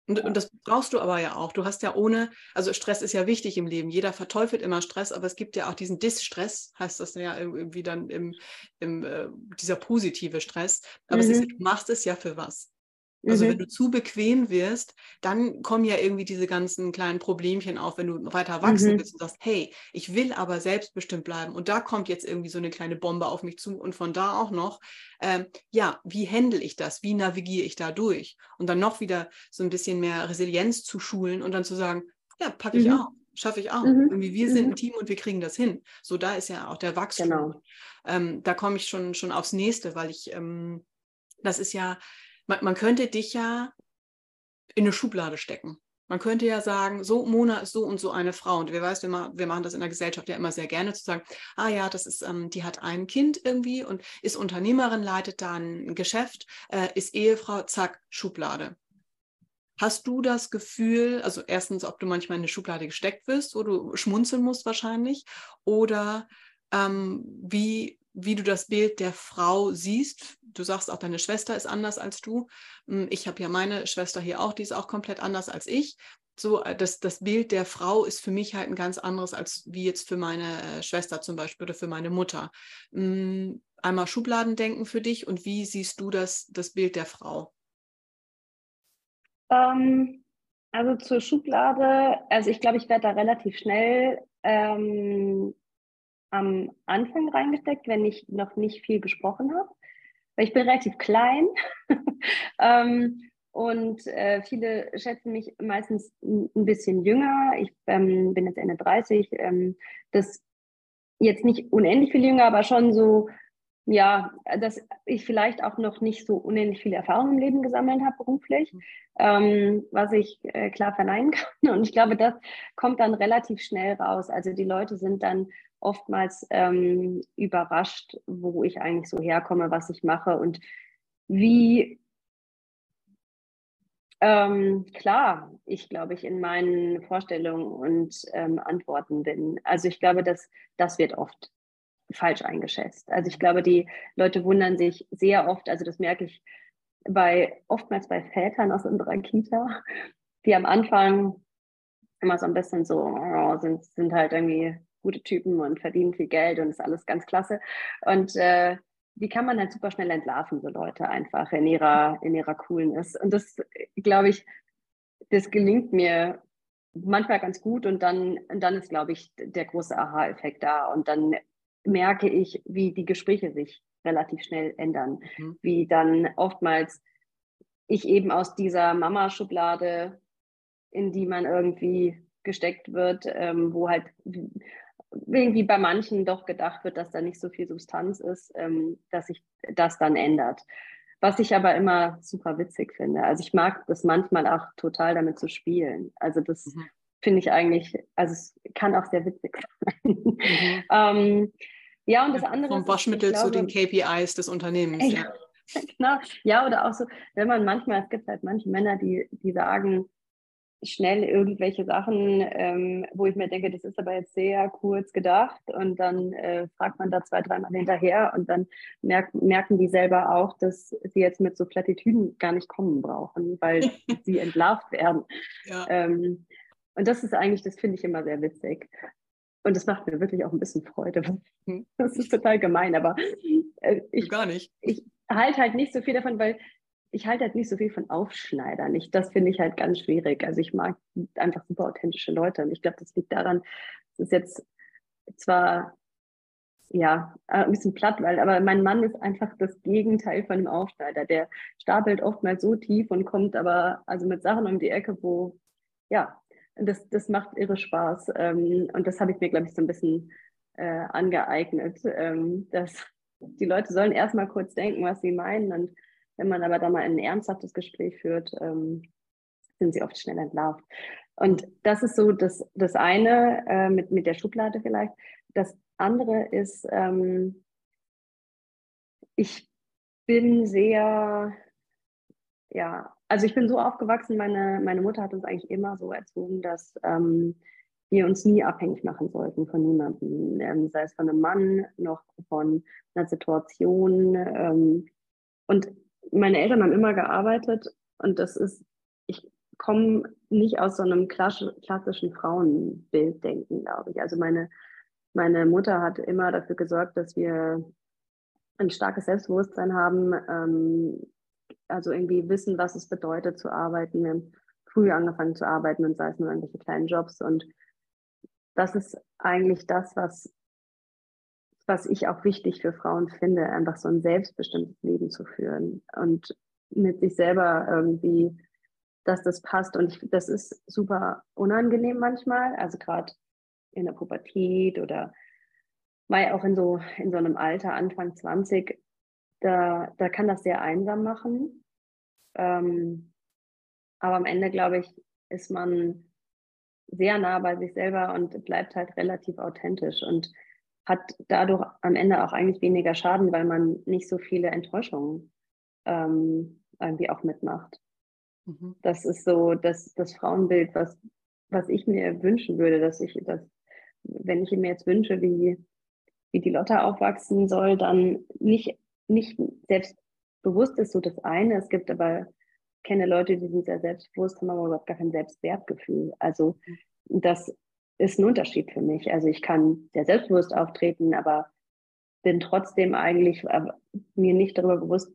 Und, und das brauchst du aber ja auch. Du hast ja ohne, also Stress ist ja wichtig im Leben. Jeder verteufelt immer Stress, aber es gibt ja auch diesen Distress, heißt das ja irgendwie dann im, im äh, dieser positive Stress. Aber mhm. ist, du machst es ja für was. Also mhm. wenn du zu bequem wirst, dann kommen ja irgendwie diese ganzen kleinen Problemchen auf, wenn du weiter wachsen mhm. willst und sagst, hey, ich will aber selbstbestimmt bleiben. Und da kommt jetzt irgendwie so eine kleine Bombe auf mich zu und von da auch noch, ähm, ja, wie handle ich das? Wie navigiere ich da durch? Und dann noch wieder so ein bisschen mehr Resilienz zu schulen und dann zu sagen, ja, packe ich mhm. auch schaffe ich auch. Mhm. Irgendwie wir sind ein mhm. Team und wir kriegen das hin. So, da ist ja auch der Wachstum. Genau. Ähm, da komme ich schon, schon aufs nächste, weil ich, ähm, das ist ja, man, man könnte dich ja in eine Schublade stecken. Man könnte ja sagen, so Mona ist so und so eine Frau. Und wer weiß, wir, ma wir machen das in der Gesellschaft ja immer sehr gerne, zu sagen, ah ja, das ist, ähm, die hat ein Kind irgendwie und ist Unternehmerin, leitet da ein Geschäft, äh, ist Ehefrau, zack, Schublade. Hast du das Gefühl, also erstens, ob du manchmal in eine Schublade gesteckt wirst, wo du schmunzeln musst wahrscheinlich, oder ähm, wie, wie du das Bild der Frau siehst du sagst auch, deine Schwester ist anders als du. Hm, ich habe ja meine Schwester hier auch, die ist auch komplett anders als ich. So, äh, das, das Bild der Frau ist für mich halt ein ganz anderes als wie jetzt für meine äh, Schwester zum Beispiel oder für meine Mutter. Hm, einmal Schubladendenken für dich und wie siehst du das, das Bild der Frau? Ähm, also zur Schublade, also ich glaube, ich werde da relativ schnell ähm, am Anfang reingesteckt, wenn ich noch nicht viel gesprochen habe weil ich bin relativ klein ähm, und äh, viele schätzen mich meistens ein bisschen jünger. Ich ähm, bin jetzt Ende 30. Ähm, das jetzt nicht unendlich viel jünger, aber schon so, ja, dass ich vielleicht auch noch nicht so unendlich viele Erfahrungen im Leben gesammelt habe beruflich, mhm. ähm, was ich äh, klar verneinen kann. Und ich glaube, das kommt dann relativ schnell raus. Also die Leute sind dann oftmals ähm, überrascht, wo ich eigentlich so herkomme, was ich mache und wie ähm, klar ich, glaube ich, in meinen Vorstellungen und ähm, Antworten bin. Also ich glaube, dass das wird oft falsch eingeschätzt. Also ich glaube, die Leute wundern sich sehr oft, also das merke ich bei oftmals bei Vätern aus unserer Kita, die am Anfang immer so ein bisschen so oh, sind, sind halt irgendwie gute Typen und verdienen viel Geld und ist alles ganz klasse. Und äh, die kann man halt super schnell entlarven, so Leute einfach in ihrer, in ihrer Coolness. Und das, glaube ich, das gelingt mir manchmal ganz gut und dann, und dann ist, glaube ich, der große Aha-Effekt da. Und dann merke ich, wie die Gespräche sich relativ schnell ändern. Mhm. Wie dann oftmals ich eben aus dieser Mama-Schublade in die man irgendwie gesteckt wird, ähm, wo halt irgendwie bei manchen doch gedacht wird, dass da nicht so viel Substanz ist, ähm, dass sich das dann ändert. Was ich aber immer super witzig finde. Also ich mag das manchmal auch total damit zu spielen. Also das mhm. finde ich eigentlich, also es kann auch sehr witzig sein. Mhm. ähm, ja, und das andere. Vom Waschmittel zu den KPIs des Unternehmens. Ja, ja. genau. Ja, oder auch so, wenn man manchmal, es gibt halt manche Männer, die, die sagen, schnell irgendwelche Sachen, ähm, wo ich mir denke, das ist aber jetzt sehr kurz gedacht und dann äh, fragt man da zwei, dreimal hinterher und dann merk, merken die selber auch, dass sie jetzt mit so Plattitüden gar nicht kommen brauchen, weil sie entlarvt werden. Ja. Ähm, und das ist eigentlich, das finde ich immer sehr witzig. Und das macht mir wirklich auch ein bisschen Freude. Hm. Das ist total gemein, aber äh, ich, gar nicht. Ich halte halt nicht so viel davon, weil ich halte halt nicht so viel von Aufschneidern. Ich, das finde ich halt ganz schwierig. Also ich mag einfach super authentische Leute. Und ich glaube, das liegt daran, es ist jetzt zwar ja, ein bisschen platt, weil, aber mein Mann ist einfach das Gegenteil von einem Aufschneider. Der stapelt oftmals so tief und kommt aber also mit Sachen um die Ecke, wo, ja, das, das macht irre Spaß. Ähm, und das habe ich mir, glaube ich, so ein bisschen äh, angeeignet, ähm, dass die Leute sollen erstmal kurz denken, was sie meinen und wenn man aber da mal ein ernsthaftes Gespräch führt, ähm, sind sie oft schnell entlarvt. Und das ist so das, das eine äh, mit, mit der Schublade vielleicht. Das andere ist, ähm, ich bin sehr, ja, also ich bin so aufgewachsen, meine, meine Mutter hat uns eigentlich immer so erzogen, dass ähm, wir uns nie abhängig machen sollten von niemandem, ähm, sei es von einem Mann noch von einer Situation. Ähm, und meine Eltern haben immer gearbeitet und das ist, ich komme nicht aus so einem klassischen Frauenbilddenken, glaube ich. Also meine, meine Mutter hat immer dafür gesorgt, dass wir ein starkes Selbstbewusstsein haben, ähm, also irgendwie wissen, was es bedeutet zu arbeiten. Wir haben früh angefangen zu arbeiten und sei es nur irgendwelche kleinen Jobs und das ist eigentlich das, was was ich auch wichtig für Frauen finde, einfach so ein selbstbestimmtes Leben zu führen und mit sich selber irgendwie, dass das passt. Und ich, das ist super unangenehm manchmal, also gerade in der Pubertät oder mal auch in so, in so einem Alter, Anfang 20, da, da kann das sehr einsam machen. Ähm, aber am Ende, glaube ich, ist man sehr nah bei sich selber und bleibt halt relativ authentisch. Und hat dadurch am Ende auch eigentlich weniger Schaden, weil man nicht so viele Enttäuschungen ähm, irgendwie auch mitmacht. Mhm. Das ist so das, das Frauenbild, was, was ich mir wünschen würde, dass ich das, wenn ich mir jetzt wünsche, wie, wie die Lotte aufwachsen soll, dann nicht, nicht selbstbewusst ist so das eine. Es gibt aber, ich kenne Leute, die sind sehr selbstbewusst, haben aber überhaupt gar kein Selbstwertgefühl. Also mhm. Ist ein Unterschied für mich. Also ich kann sehr selbstbewusst auftreten, aber bin trotzdem eigentlich äh, mir nicht darüber bewusst,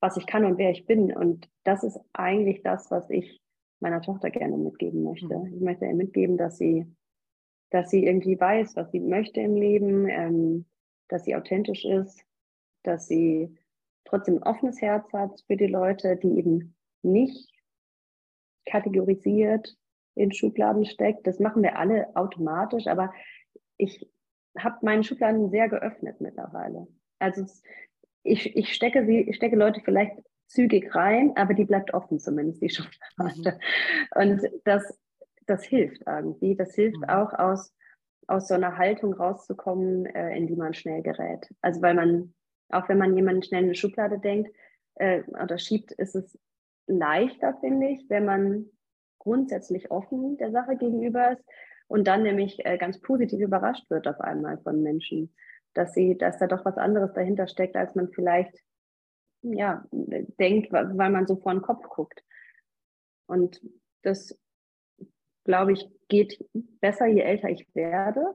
was ich kann und wer ich bin. Und das ist eigentlich das, was ich meiner Tochter gerne mitgeben möchte. Mhm. Ich möchte ihr mitgeben, dass sie, dass sie irgendwie weiß, was sie möchte im Leben, ähm, dass sie authentisch ist, dass sie trotzdem ein offenes Herz hat für die Leute, die eben nicht kategorisiert in Schubladen steckt. Das machen wir alle automatisch, aber ich habe meine Schubladen sehr geöffnet mittlerweile. Also ich, ich stecke sie, ich stecke Leute vielleicht zügig rein, aber die bleibt offen zumindest, die Schublade. Mhm. Und das, das hilft irgendwie. Das hilft mhm. auch aus, aus so einer Haltung rauszukommen, äh, in die man schnell gerät. Also weil man, auch wenn man jemanden schnell in eine Schublade denkt äh, oder schiebt, ist es leichter, finde ich, wenn man grundsätzlich offen der Sache gegenüber ist und dann nämlich äh, ganz positiv überrascht wird auf einmal von Menschen, dass sie, dass da doch was anderes dahinter steckt, als man vielleicht ja denkt, weil man so vor den Kopf guckt. Und das, glaube ich, geht besser, je älter ich werde.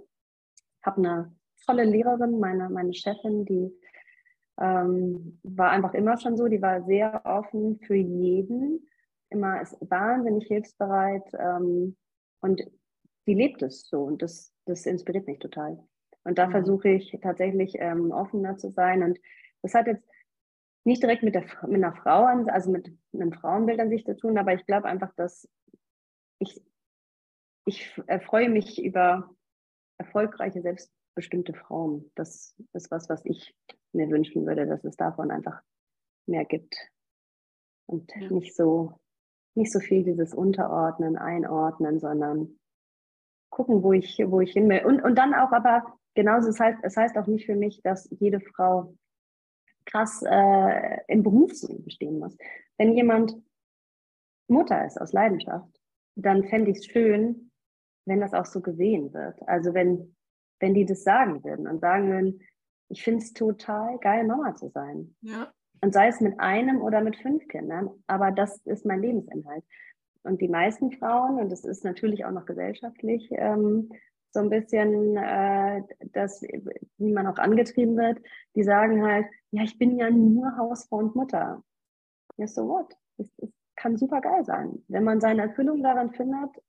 Habe eine tolle Lehrerin, meine, meine Chefin, die ähm, war einfach immer schon so, die war sehr offen für jeden immer ist wahnsinnig hilfsbereit ähm, und die lebt es so und das, das inspiriert mich total. Und da mhm. versuche ich tatsächlich ähm, offener zu sein und das hat jetzt nicht direkt mit, der, mit einer Frau, an, also mit einem Frauenbild an sich zu tun, aber ich glaube einfach, dass ich, ich äh, freue mich über erfolgreiche, selbstbestimmte Frauen. Das ist was, was ich mir wünschen würde, dass es davon einfach mehr gibt. Und ja. nicht so, nicht so viel dieses Unterordnen, Einordnen, sondern gucken, wo ich, wo ich hin will. Und, und dann auch aber genauso, es heißt, es heißt auch nicht für mich, dass jede Frau krass äh, im Berufsleben stehen muss. Wenn jemand Mutter ist aus Leidenschaft, dann fände ich es schön, wenn das auch so gesehen wird. Also wenn, wenn die das sagen würden und sagen würden, ich finde es total geil, Mama zu sein. Ja. Und sei es mit einem oder mit fünf Kindern, aber das ist mein Lebensinhalt. Und die meisten Frauen, und das ist natürlich auch noch gesellschaftlich ähm, so ein bisschen, äh, dass, wie man auch angetrieben wird, die sagen halt, ja, ich bin ja nur Hausfrau und Mutter. Ja, so what? Das, das kann super geil sein. Wenn man seine Erfüllung daran findet,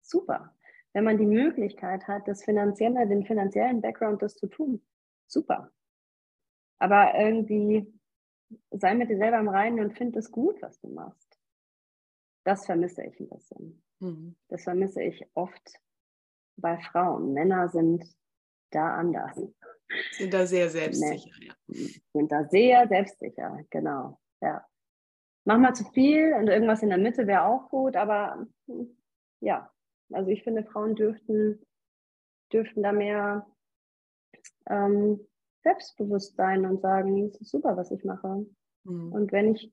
super. Wenn man die Möglichkeit hat, das finanzielle, den finanziellen Background, das zu tun, super. Aber irgendwie sei mit dir selber im Reinen und find es gut, was du machst. Das vermisse ich ein bisschen. Mhm. Das vermisse ich oft bei Frauen. Männer sind da anders. Sind da sehr selbstsicher, ja. Sind da sehr selbstsicher, genau. Ja. Manchmal zu viel und irgendwas in der Mitte wäre auch gut, aber ja, also ich finde, Frauen dürften, dürften da mehr ähm, selbstbewusst sein und sagen, es ist super, was ich mache. Mhm. Und wenn ich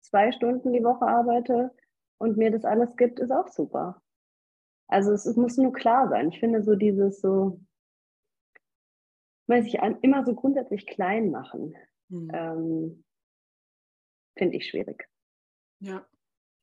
zwei Stunden die Woche arbeite und mir das alles gibt, ist auch super. Also es, es muss nur klar sein. Ich finde so dieses so, weiß ich, immer so grundsätzlich klein machen, mhm. ähm, finde ich schwierig. Ja.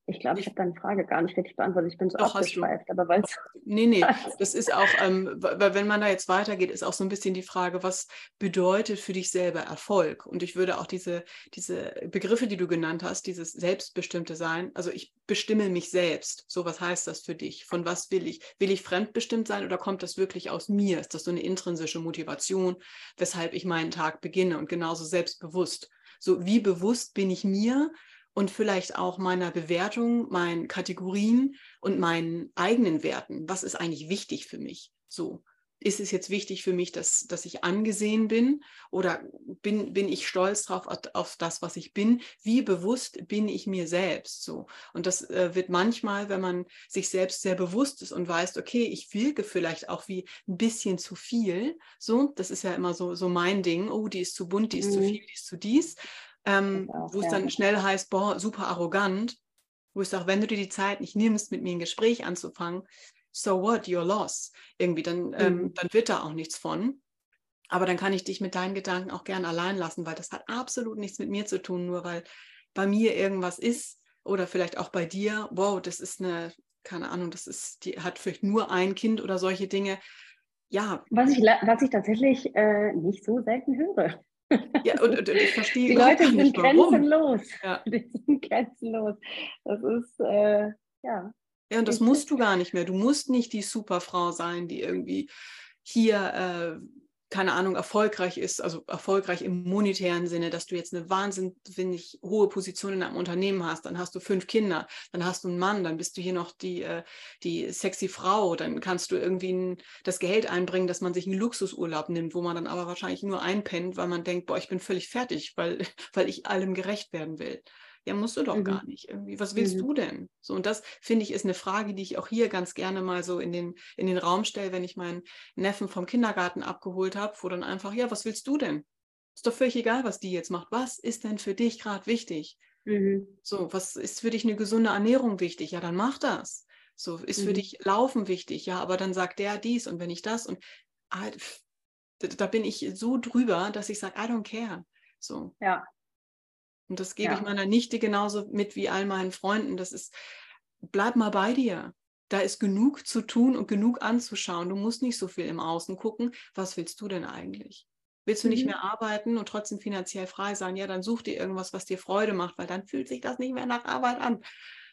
Ich glaube, ich, habe deine Frage gar nicht richtig beantwortet. Ich bin so Doch, abgeschweift, aber weil Nee, nee, das ist auch, ähm, weil wenn man da jetzt weitergeht, ist auch so ein bisschen die Frage, was bedeutet für dich selber Erfolg? Und ich würde auch diese, diese Begriffe, die du genannt hast, dieses selbstbestimmte Sein, also ich bestimme mich selbst. So, was heißt das für dich? Von was will ich? Will ich fremdbestimmt sein oder kommt das wirklich aus mir? Ist das so eine intrinsische Motivation, weshalb ich meinen Tag beginne und genauso selbstbewusst? So, wie bewusst bin ich mir? Und vielleicht auch meiner Bewertung, meinen Kategorien und meinen eigenen Werten. Was ist eigentlich wichtig für mich? So. Ist es jetzt wichtig für mich, dass, dass ich angesehen bin oder bin, bin ich stolz drauf auf das, was ich bin? Wie bewusst bin ich mir selbst? So. Und das äh, wird manchmal, wenn man sich selbst sehr bewusst ist und weiß, okay, ich wirke vielleicht auch wie ein bisschen zu viel. So, das ist ja immer so, so mein Ding. Oh, die ist zu bunt, die ist mhm. zu viel, die ist zu dies ähm, wo es ja. dann schnell heißt, boah, super arrogant, wo ich sage, wenn du dir die Zeit nicht nimmst, mit mir ein Gespräch anzufangen, so what, you're lost. Irgendwie, dann, ähm, mhm. ähm, dann wird da auch nichts von. Aber dann kann ich dich mit deinen Gedanken auch gern allein lassen, weil das hat absolut nichts mit mir zu tun, nur weil bei mir irgendwas ist oder vielleicht auch bei dir, wow, das ist eine, keine Ahnung, das ist, die hat vielleicht nur ein Kind oder solche Dinge. Ja. Was ich, was ich tatsächlich äh, nicht so selten höre. Ja, und, und, ich verstehe Die Leute sind nicht, grenzenlos. Ja. Die sind grenzenlos. Das ist, äh, ja. Ja, und das musst du gar nicht mehr. Du musst nicht die Superfrau sein, die irgendwie hier äh, keine Ahnung, erfolgreich ist, also erfolgreich im monetären Sinne, dass du jetzt eine wahnsinnig hohe Position in einem Unternehmen hast, dann hast du fünf Kinder, dann hast du einen Mann, dann bist du hier noch die, äh, die sexy Frau, dann kannst du irgendwie das Geld einbringen, dass man sich einen Luxusurlaub nimmt, wo man dann aber wahrscheinlich nur einpennt, weil man denkt, boah, ich bin völlig fertig, weil, weil ich allem gerecht werden will. Ja, musst du doch mhm. gar nicht irgendwie. Was willst mhm. du denn? So, und das finde ich ist eine Frage, die ich auch hier ganz gerne mal so in den, in den Raum stelle, wenn ich meinen Neffen vom Kindergarten abgeholt habe, wo dann einfach, ja, was willst du denn? Ist doch völlig egal, was die jetzt macht. Was ist denn für dich gerade wichtig? Mhm. So, was ist für dich eine gesunde Ernährung wichtig? Ja, dann mach das. So, ist für mhm. dich Laufen wichtig? Ja, aber dann sagt der dies und wenn ich das und ah, da bin ich so drüber, dass ich sage, I don't care. So. Ja, und das gebe ja. ich meiner Nichte genauso mit wie all meinen Freunden. Das ist, bleib mal bei dir. Da ist genug zu tun und genug anzuschauen. Du musst nicht so viel im Außen gucken. Was willst du denn eigentlich? Willst du mhm. nicht mehr arbeiten und trotzdem finanziell frei sein? Ja, dann such dir irgendwas, was dir Freude macht, weil dann fühlt sich das nicht mehr nach Arbeit an.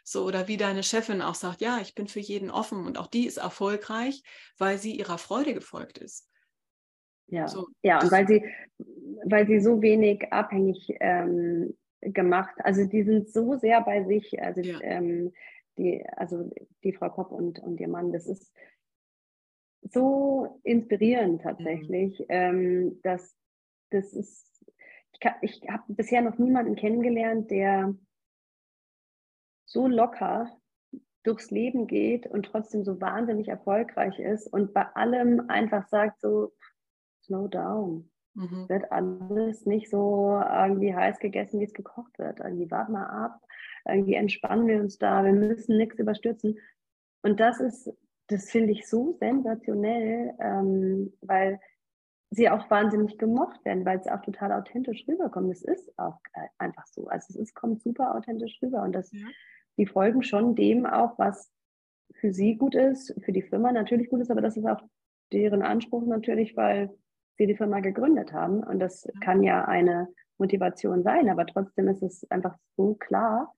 So, oder wie deine Chefin auch sagt, ja, ich bin für jeden offen und auch die ist erfolgreich, weil sie ihrer Freude gefolgt ist. Ja, so, ja und weil sie, weil sie so wenig abhängig ähm, gemacht. Also die sind so sehr bei sich. Also ja. ähm, die, also die Frau Kopp und, und ihr Mann, das ist so inspirierend tatsächlich, mhm. ähm, dass das ist, ich, ich habe bisher noch niemanden kennengelernt, der so locker durchs Leben geht und trotzdem so wahnsinnig erfolgreich ist und bei allem einfach sagt so, slow down. Mhm. Wird alles nicht so irgendwie heiß gegessen, wie es gekocht wird. Irgendwie wart mal ab, irgendwie entspannen wir uns da, wir müssen nichts überstürzen. Und das ist, das finde ich so sensationell, ähm, weil sie auch wahnsinnig gemocht werden, weil sie auch total authentisch rüberkommen. Das ist auch einfach so. Also es ist, kommt super authentisch rüber und das, ja. die folgen schon dem auch, was für sie gut ist, für die Firma natürlich gut ist, aber das ist auch deren Anspruch natürlich, weil sie die Firma gegründet haben. Und das kann ja eine Motivation sein, aber trotzdem ist es einfach so klar,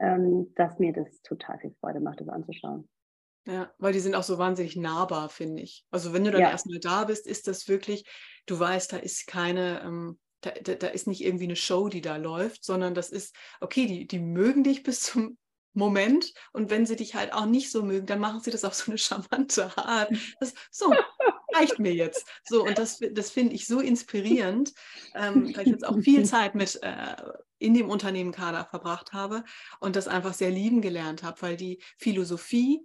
ähm, dass mir das total viel Freude macht, das anzuschauen. Ja, weil die sind auch so wahnsinnig nahbar, finde ich. Also wenn du dann ja. erstmal da bist, ist das wirklich, du weißt, da ist keine, ähm, da, da, da, ist nicht irgendwie eine Show, die da läuft, sondern das ist, okay, die, die mögen dich bis zum Moment und wenn sie dich halt auch nicht so mögen, dann machen sie das auf so eine charmante Art. Das, so, reicht mir jetzt. So, und das, das finde ich so inspirierend, ähm, weil ich jetzt auch viel Zeit mit äh, in dem Unternehmen Kader verbracht habe und das einfach sehr lieben gelernt habe, weil die Philosophie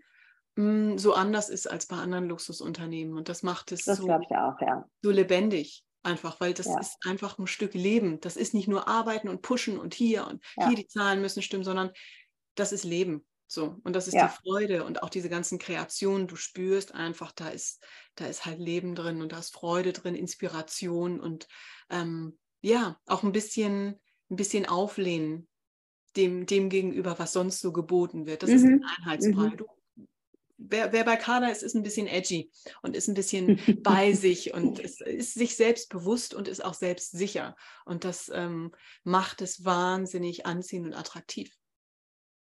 mh, hm, so anders ist als bei anderen Luxusunternehmen. Und das macht es das so, auch, ja. so lebendig. Einfach, weil das ja. ist einfach ein Stück Leben. Das ist nicht nur arbeiten und pushen und hier und ja. hier die Zahlen müssen stimmen, sondern das ist Leben. So, und das ist ja. die Freude und auch diese ganzen Kreationen, du spürst einfach, da ist, da ist halt Leben drin und da ist Freude drin, Inspiration und ähm, ja, auch ein bisschen, ein bisschen auflehnen dem, dem gegenüber, was sonst so geboten wird. Das mhm. ist ein Einheitsbrei. Mhm. Du wer, wer bei Kader ist, ist ein bisschen edgy und ist ein bisschen bei sich und ist, ist, sich selbst bewusst und ist auch selbstsicher. Und das ähm, macht es wahnsinnig anziehend und attraktiv,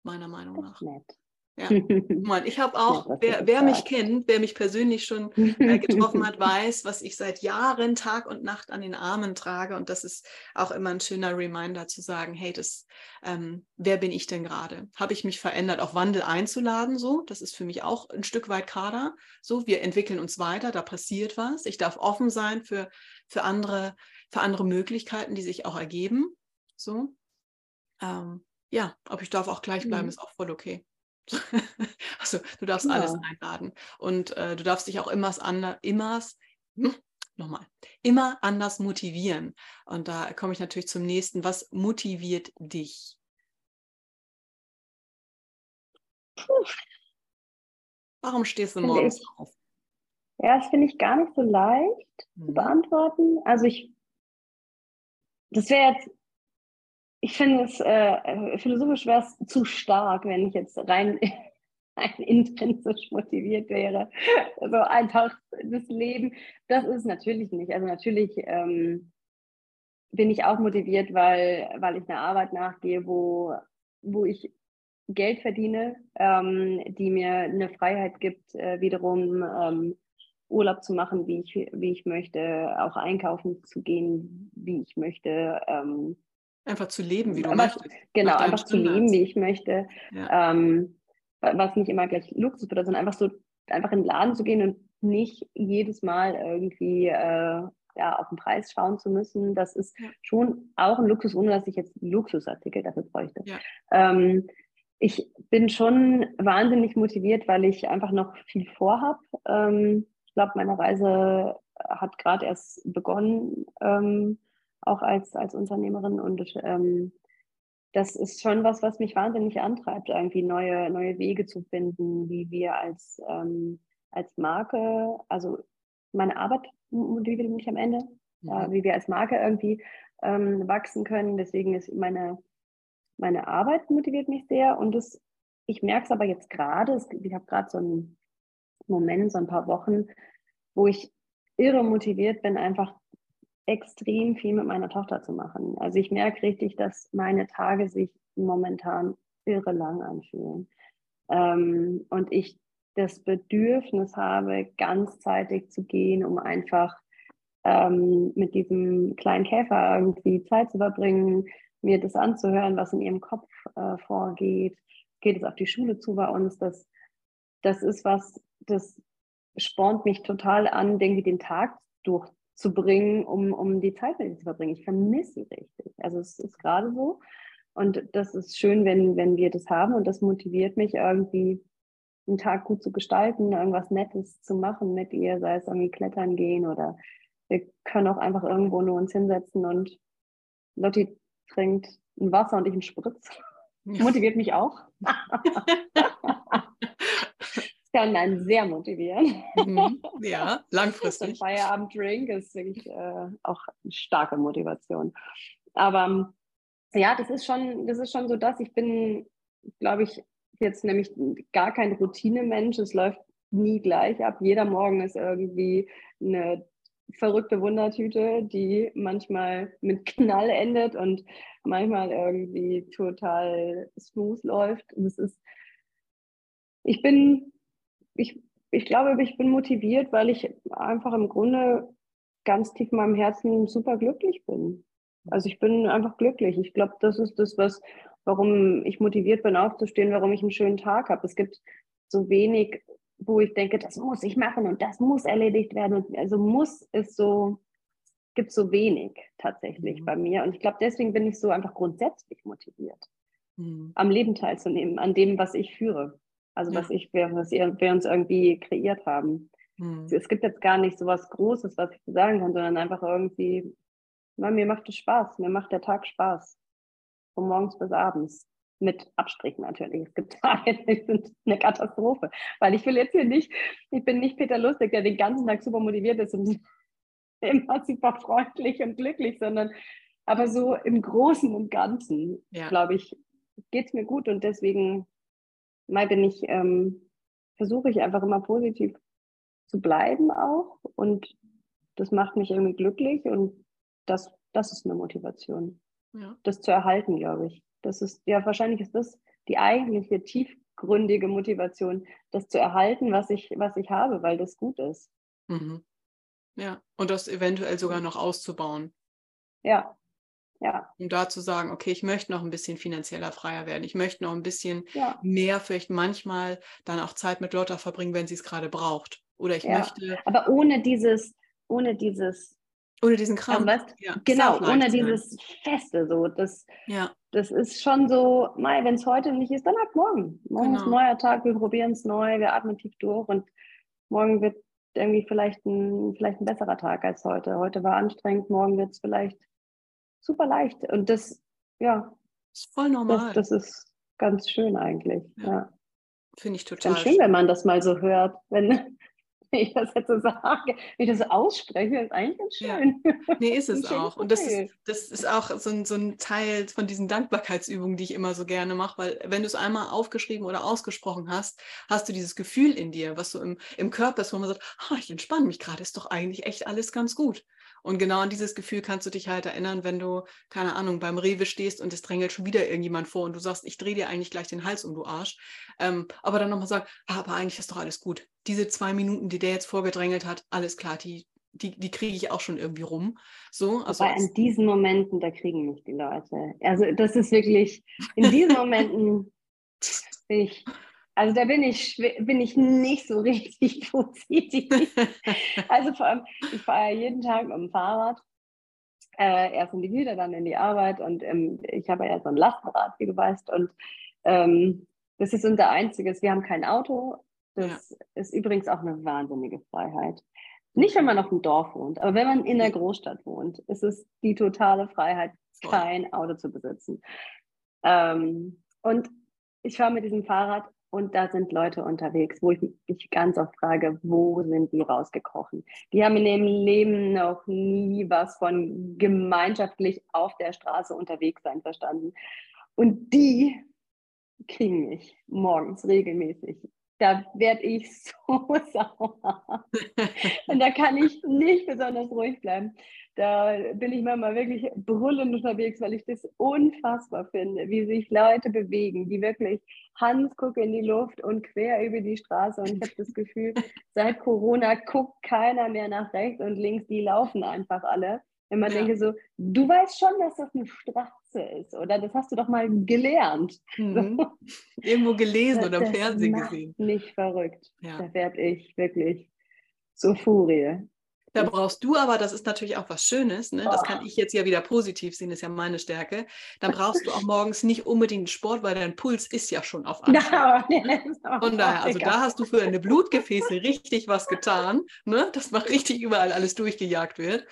meiner Meinung nach. Nett. Ja, Mann, ich habe auch, ja, wer, wer mich kennt, wer mich persönlich schon äh, getroffen hat, weiß, was ich seit Jahren Tag und Nacht an den Armen trage. Und das ist auch immer ein schöner Reminder zu sagen, hey, das, ähm, wer bin ich denn gerade? Habe ich mich verändert, auch Wandel einzuladen? So, das ist für mich auch ein Stück weit Kader. So, wir entwickeln uns weiter, da passiert was. Ich darf offen sein für, für, andere, für andere Möglichkeiten, die sich auch ergeben. So. Ähm, ja, aber ich darf auch gleich bleiben, mhm. ist auch voll okay. also du darfst ja. alles einladen und äh, du darfst dich auch immer anders, immer, hm, nochmal, immer anders motivieren. Und da komme ich natürlich zum nächsten. Was motiviert dich? Puh. Warum stehst du morgens ich, auf? Ja, das finde ich gar nicht so leicht mhm. zu beantworten. Also ich, das wäre jetzt ich finde es äh, philosophisch wäre es zu stark, wenn ich jetzt rein, rein intrinsisch motiviert wäre. Also einfach das Leben, das ist natürlich nicht. Also natürlich ähm, bin ich auch motiviert, weil, weil ich einer Arbeit nachgehe, wo, wo ich Geld verdiene, ähm, die mir eine Freiheit gibt, äh, wiederum ähm, Urlaub zu machen, wie ich, wie ich möchte, auch einkaufen zu gehen, wie ich möchte. Ähm, Einfach zu leben, wie du aber, möchtest. Genau, einfach zu leben, wie ich möchte. Ja. Ähm, was nicht immer gleich Luxus bedeutet, sondern einfach so, einfach in den Laden zu gehen und nicht jedes Mal irgendwie äh, ja, auf den Preis schauen zu müssen. Das ist ja. schon auch ein Luxus, ohne dass ich jetzt Luxusartikel dafür bräuchte. Ja. Ähm, ich bin schon wahnsinnig motiviert, weil ich einfach noch viel vorhab. Ähm, ich glaube, meine Reise hat gerade erst begonnen. Ähm, auch als, als Unternehmerin. Und ähm, das ist schon was, was mich wahnsinnig antreibt, irgendwie neue, neue Wege zu finden, wie wir als, ähm, als Marke, also meine Arbeit motiviert mich am Ende, ja. äh, wie wir als Marke irgendwie ähm, wachsen können. Deswegen ist meine, meine Arbeit motiviert mich sehr. Und das, ich merke es aber jetzt gerade, ich habe gerade so einen Moment, so ein paar Wochen, wo ich irre motiviert bin, einfach extrem viel mit meiner Tochter zu machen. Also ich merke richtig, dass meine Tage sich momentan irre lang anfühlen. Ähm, und ich das Bedürfnis habe, ganzzeitig zu gehen, um einfach ähm, mit diesem kleinen Käfer irgendwie Zeit zu verbringen, mir das anzuhören, was in ihrem Kopf äh, vorgeht, geht es auf die Schule zu bei uns. Das, das ist was, das spornt mich total an, ich, den Tag durchzubringen, um, um die Zeit mit ihm zu verbringen. Ich vermisse sie richtig. Also es ist gerade so. Und das ist schön, wenn, wenn wir das haben und das motiviert mich irgendwie, einen Tag gut zu gestalten, irgendwas Nettes zu machen mit ihr, sei es irgendwie klettern gehen oder wir können auch einfach irgendwo nur uns hinsetzen und Lotti trinkt ein Wasser und ich einen Spritz. Motiviert mich auch. kann einen sehr motivieren. Mhm. Ja, langfristig. Ein Feierabend-Drink ist wirklich äh, auch eine starke Motivation. Aber ja, das ist schon, das ist schon so, dass ich bin, glaube ich, jetzt nämlich gar kein Routinemensch. Es läuft nie gleich ab. Jeder Morgen ist irgendwie eine verrückte Wundertüte, die manchmal mit Knall endet und manchmal irgendwie total smooth läuft. Das ist, ich bin, ich, ich glaube, ich bin motiviert, weil ich einfach im Grunde ganz tief in meinem Herzen super glücklich bin. Also ich bin einfach glücklich. Ich glaube, das ist das, was, warum ich motiviert bin, aufzustehen, warum ich einen schönen Tag habe. Es gibt so wenig, wo ich denke, das muss ich machen und das muss erledigt werden. also muss ist so, gibt so wenig tatsächlich mhm. bei mir. Und ich glaube, deswegen bin ich so einfach grundsätzlich motiviert, mhm. am Leben teilzunehmen, an dem, was ich führe. Also ja. was ich, was wir uns irgendwie kreiert haben. Mhm. Es gibt jetzt gar nicht so was Großes, was ich sagen kann, sondern einfach irgendwie na, mir macht es Spaß, mir macht der Tag Spaß. Von morgens bis abends. Mit Abstrichen natürlich. Es gibt Tage, die sind eine Katastrophe. Weil ich will jetzt hier nicht, ich bin nicht Peter Lustig, der den ganzen Tag super motiviert ist und immer super freundlich und glücklich, sondern aber so im Großen und Ganzen, ja. glaube ich, geht es mir gut und deswegen mal bin ich, ähm, versuche ich einfach immer positiv zu bleiben auch und das macht mich irgendwie glücklich und das, das ist eine Motivation. Ja. Das zu erhalten, glaube ich. Das ist, ja, wahrscheinlich ist das die eigentliche tiefgründige Motivation, das zu erhalten, was ich, was ich habe, weil das gut ist. Mhm. Ja, und das eventuell sogar noch auszubauen. Ja, ja. Um da zu sagen, okay, ich möchte noch ein bisschen finanzieller freier werden. Ich möchte noch ein bisschen ja. mehr, vielleicht manchmal dann auch Zeit mit Lotta verbringen, wenn sie es gerade braucht. Oder ich ja. möchte. Aber ohne dieses, ohne dieses ohne diesen Kram. Ja, ja, genau, ohne dieses Feste so. Das, ja. das ist schon so, wenn es heute nicht ist, dann ab morgen. Morgen genau. ist ein neuer Tag, wir probieren es neu, wir atmen tief durch und morgen wird irgendwie vielleicht ein, vielleicht ein besserer Tag als heute. Heute war anstrengend, morgen wird es vielleicht super leicht. Und das, ja. Ist voll normal. Das, das ist ganz schön eigentlich. Ja. Finde ich total. Ganz schön, wenn man das mal so hört. Wenn, ich das jetzt so sage, wenn ich das ausspreche, ist eigentlich ganz schön. Ja. Nee, ist es auch. Und das ist, das ist auch so ein, so ein Teil von diesen Dankbarkeitsübungen, die ich immer so gerne mache, weil wenn du es einmal aufgeschrieben oder ausgesprochen hast, hast du dieses Gefühl in dir, was so im, im Körper ist, wo man sagt, oh, ich entspanne mich gerade, ist doch eigentlich echt alles ganz gut. Und genau an dieses Gefühl kannst du dich halt erinnern, wenn du, keine Ahnung, beim Rewe stehst und es drängelt schon wieder irgendjemand vor und du sagst, ich drehe dir eigentlich gleich den Hals um, du Arsch. Ähm, aber dann nochmal sagen, ah, aber eigentlich ist doch alles gut. Diese zwei Minuten, die der jetzt vorgedrängelt hat, alles klar, die, die, die kriege ich auch schon irgendwie rum. So, also Wobei an diesen Momenten, da kriegen mich die Leute. Also das ist wirklich, in diesen Momenten ich also da bin ich, bin ich nicht so richtig positiv. also vor allem, ich fahre jeden Tag mit dem Fahrrad. Äh, erst in die Wieder, dann in die Arbeit. Und ähm, ich habe ja so ein Lastenrad, wie du weißt. Und ähm, das ist unser einziges. Wir haben kein Auto. Das ja. ist übrigens auch eine wahnsinnige Freiheit. Nicht, wenn man auf dem Dorf wohnt, aber wenn man in der Großstadt wohnt, ist es die totale Freiheit, kein Auto zu besitzen. Ähm, und ich fahre mit diesem Fahrrad und da sind Leute unterwegs, wo ich mich ganz oft frage, wo sind die rausgekrochen? Die haben in ihrem Leben noch nie was von gemeinschaftlich auf der Straße unterwegs sein verstanden. Und die kriegen mich morgens regelmäßig. Da werde ich so sauer. Und da kann ich nicht besonders ruhig bleiben. Da bin ich manchmal wirklich brüllend unterwegs, weil ich das unfassbar finde, wie sich Leute bewegen, die wirklich Hans guckt in die Luft und quer über die Straße. Und ich habe das Gefühl, seit Corona guckt keiner mehr nach rechts und links, die laufen einfach alle. Wenn man ja. denke so, du weißt schon, dass das eine Straße ist, oder? Das hast du doch mal gelernt. Mhm. Irgendwo gelesen oder im Fernsehen gesehen. Nicht verrückt. Ja. Da werde ich wirklich so Furie. Da brauchst du aber, das ist natürlich auch was Schönes, ne? das kann oh. ich jetzt ja wieder positiv sehen, ist ja meine Stärke. Dann brauchst du auch morgens nicht unbedingt Sport, weil dein Puls ist ja schon auf Anschlag. Ne? Von daher, also da hast du für deine Blutgefäße richtig was getan, ne? dass mal richtig überall alles durchgejagt wird,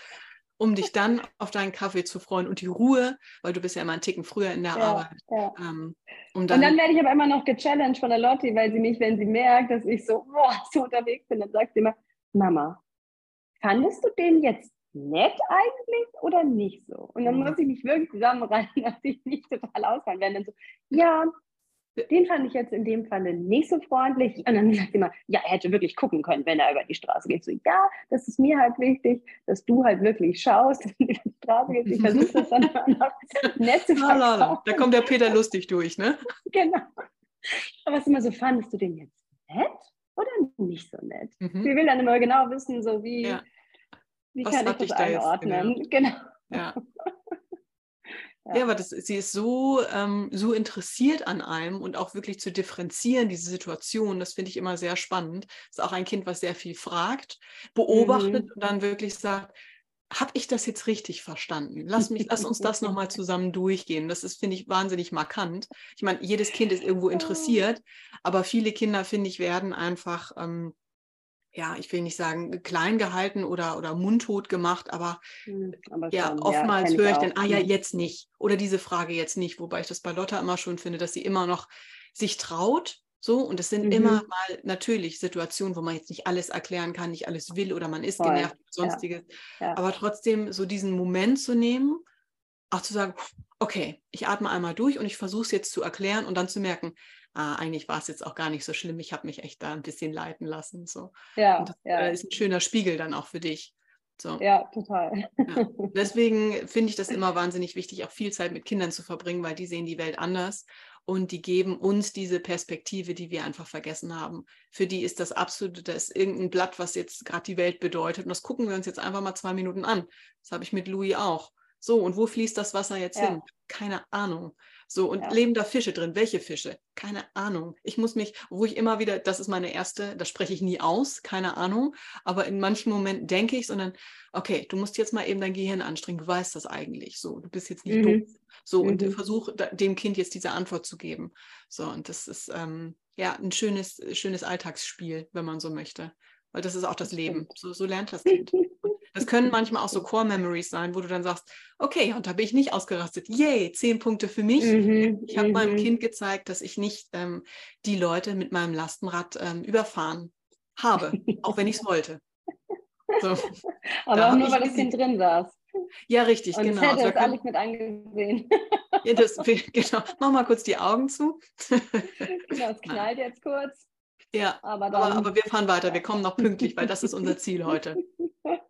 um dich dann auf deinen Kaffee zu freuen und die Ruhe, weil du bist ja immer einen Ticken früher in der ja, Arbeit. Ja. Ähm, um dann, und dann werde ich aber immer noch gechallenged von der Lotti, weil sie mich, wenn sie merkt, dass ich so, boah, so unterwegs bin, dann sagt sie immer, Mama, fandest du den jetzt nett eigentlich oder nicht so? Und dann muss ich mich wirklich zusammenreißen, dass ich nicht total ausfallen werde. Dann so, ja, den fand ich jetzt in dem Falle nicht so freundlich. Und dann sagt immer, ja, er hätte wirklich gucken können, wenn er über die Straße geht. So, ja, das ist mir halt wichtig, dass du halt wirklich schaust, dass du über die Straße gehst. Ich versuche das dann noch nett zu verkaufen. Da kommt der Peter lustig durch, ne? Genau. Aber es ist immer so, fandest du den jetzt nett? Oder nicht so nett. Mhm. Sie will dann immer genau wissen, so wie, ja. wie kann ich das da einordnen. Jetzt, genau. Ja. Ja. ja, aber das, sie ist so, ähm, so interessiert an einem und auch wirklich zu differenzieren, diese Situation, das finde ich immer sehr spannend. Das ist auch ein Kind, was sehr viel fragt, beobachtet mhm. und dann wirklich sagt, habe ich das jetzt richtig verstanden? Lass, mich, lass uns das nochmal zusammen durchgehen. Das ist, finde ich, wahnsinnig markant. Ich meine, jedes Kind ist irgendwo interessiert, aber viele Kinder, finde ich, werden einfach, ähm, ja, ich will nicht sagen, klein gehalten oder, oder mundtot gemacht, aber, hm, aber ja, schon, oftmals ja, höre ich, ich dann, ah ja, mhm. jetzt nicht. Oder diese Frage jetzt nicht, wobei ich das bei Lotta immer schon finde, dass sie immer noch sich traut, so, und es sind mhm. immer mal natürlich Situationen, wo man jetzt nicht alles erklären kann, nicht alles will oder man ist Voll. genervt oder sonstiges. Ja. Ja. Aber trotzdem so diesen Moment zu nehmen, auch zu sagen, okay, ich atme einmal durch und ich versuche es jetzt zu erklären und dann zu merken, ah, eigentlich war es jetzt auch gar nicht so schlimm, ich habe mich echt da ein bisschen leiten lassen. So. Ja, und das ja. Äh, ist ein schöner Spiegel dann auch für dich. So. Ja, total. Ja. Deswegen finde ich das immer wahnsinnig wichtig, auch viel Zeit mit Kindern zu verbringen, weil die sehen die Welt anders und die geben uns diese Perspektive, die wir einfach vergessen haben. Für die ist das absolute, das ist irgendein Blatt, was jetzt gerade die Welt bedeutet. Und das gucken wir uns jetzt einfach mal zwei Minuten an. Das habe ich mit Louis auch. So, und wo fließt das Wasser jetzt ja. hin? Keine Ahnung. So, und ja. leben da Fische drin? Welche Fische? Keine Ahnung. Ich muss mich, wo ich immer wieder, das ist meine erste, das spreche ich nie aus, keine Ahnung. Aber in manchen Momenten denke ich, sondern, okay, du musst jetzt mal eben dein Gehirn anstrengen, du weißt das eigentlich. So, du bist jetzt nicht mhm. doof. So, mhm. und versuche dem Kind jetzt diese Antwort zu geben. So, und das ist ähm, ja ein schönes, schönes Alltagsspiel, wenn man so möchte. Weil das ist auch das Leben. So, so lernt das Kind. Das können manchmal auch so Core Memories sein, wo du dann sagst, okay, und da bin ich nicht ausgerastet. Yay, zehn Punkte für mich. Mhm, ich habe mhm. meinem Kind gezeigt, dass ich nicht ähm, die Leute mit meinem Lastenrad ähm, überfahren habe, auch wenn ich es wollte. So. Aber auch nur, weil das Kind drin saß. Ja, richtig, und genau. Hätte also, das alles mit angesehen. Ja, das, genau. Mach mal kurz die Augen zu. Genau, es knallt jetzt kurz. Ja, aber, dann, aber, aber, wir fahren weiter. Wir kommen noch pünktlich, weil das ist unser Ziel heute.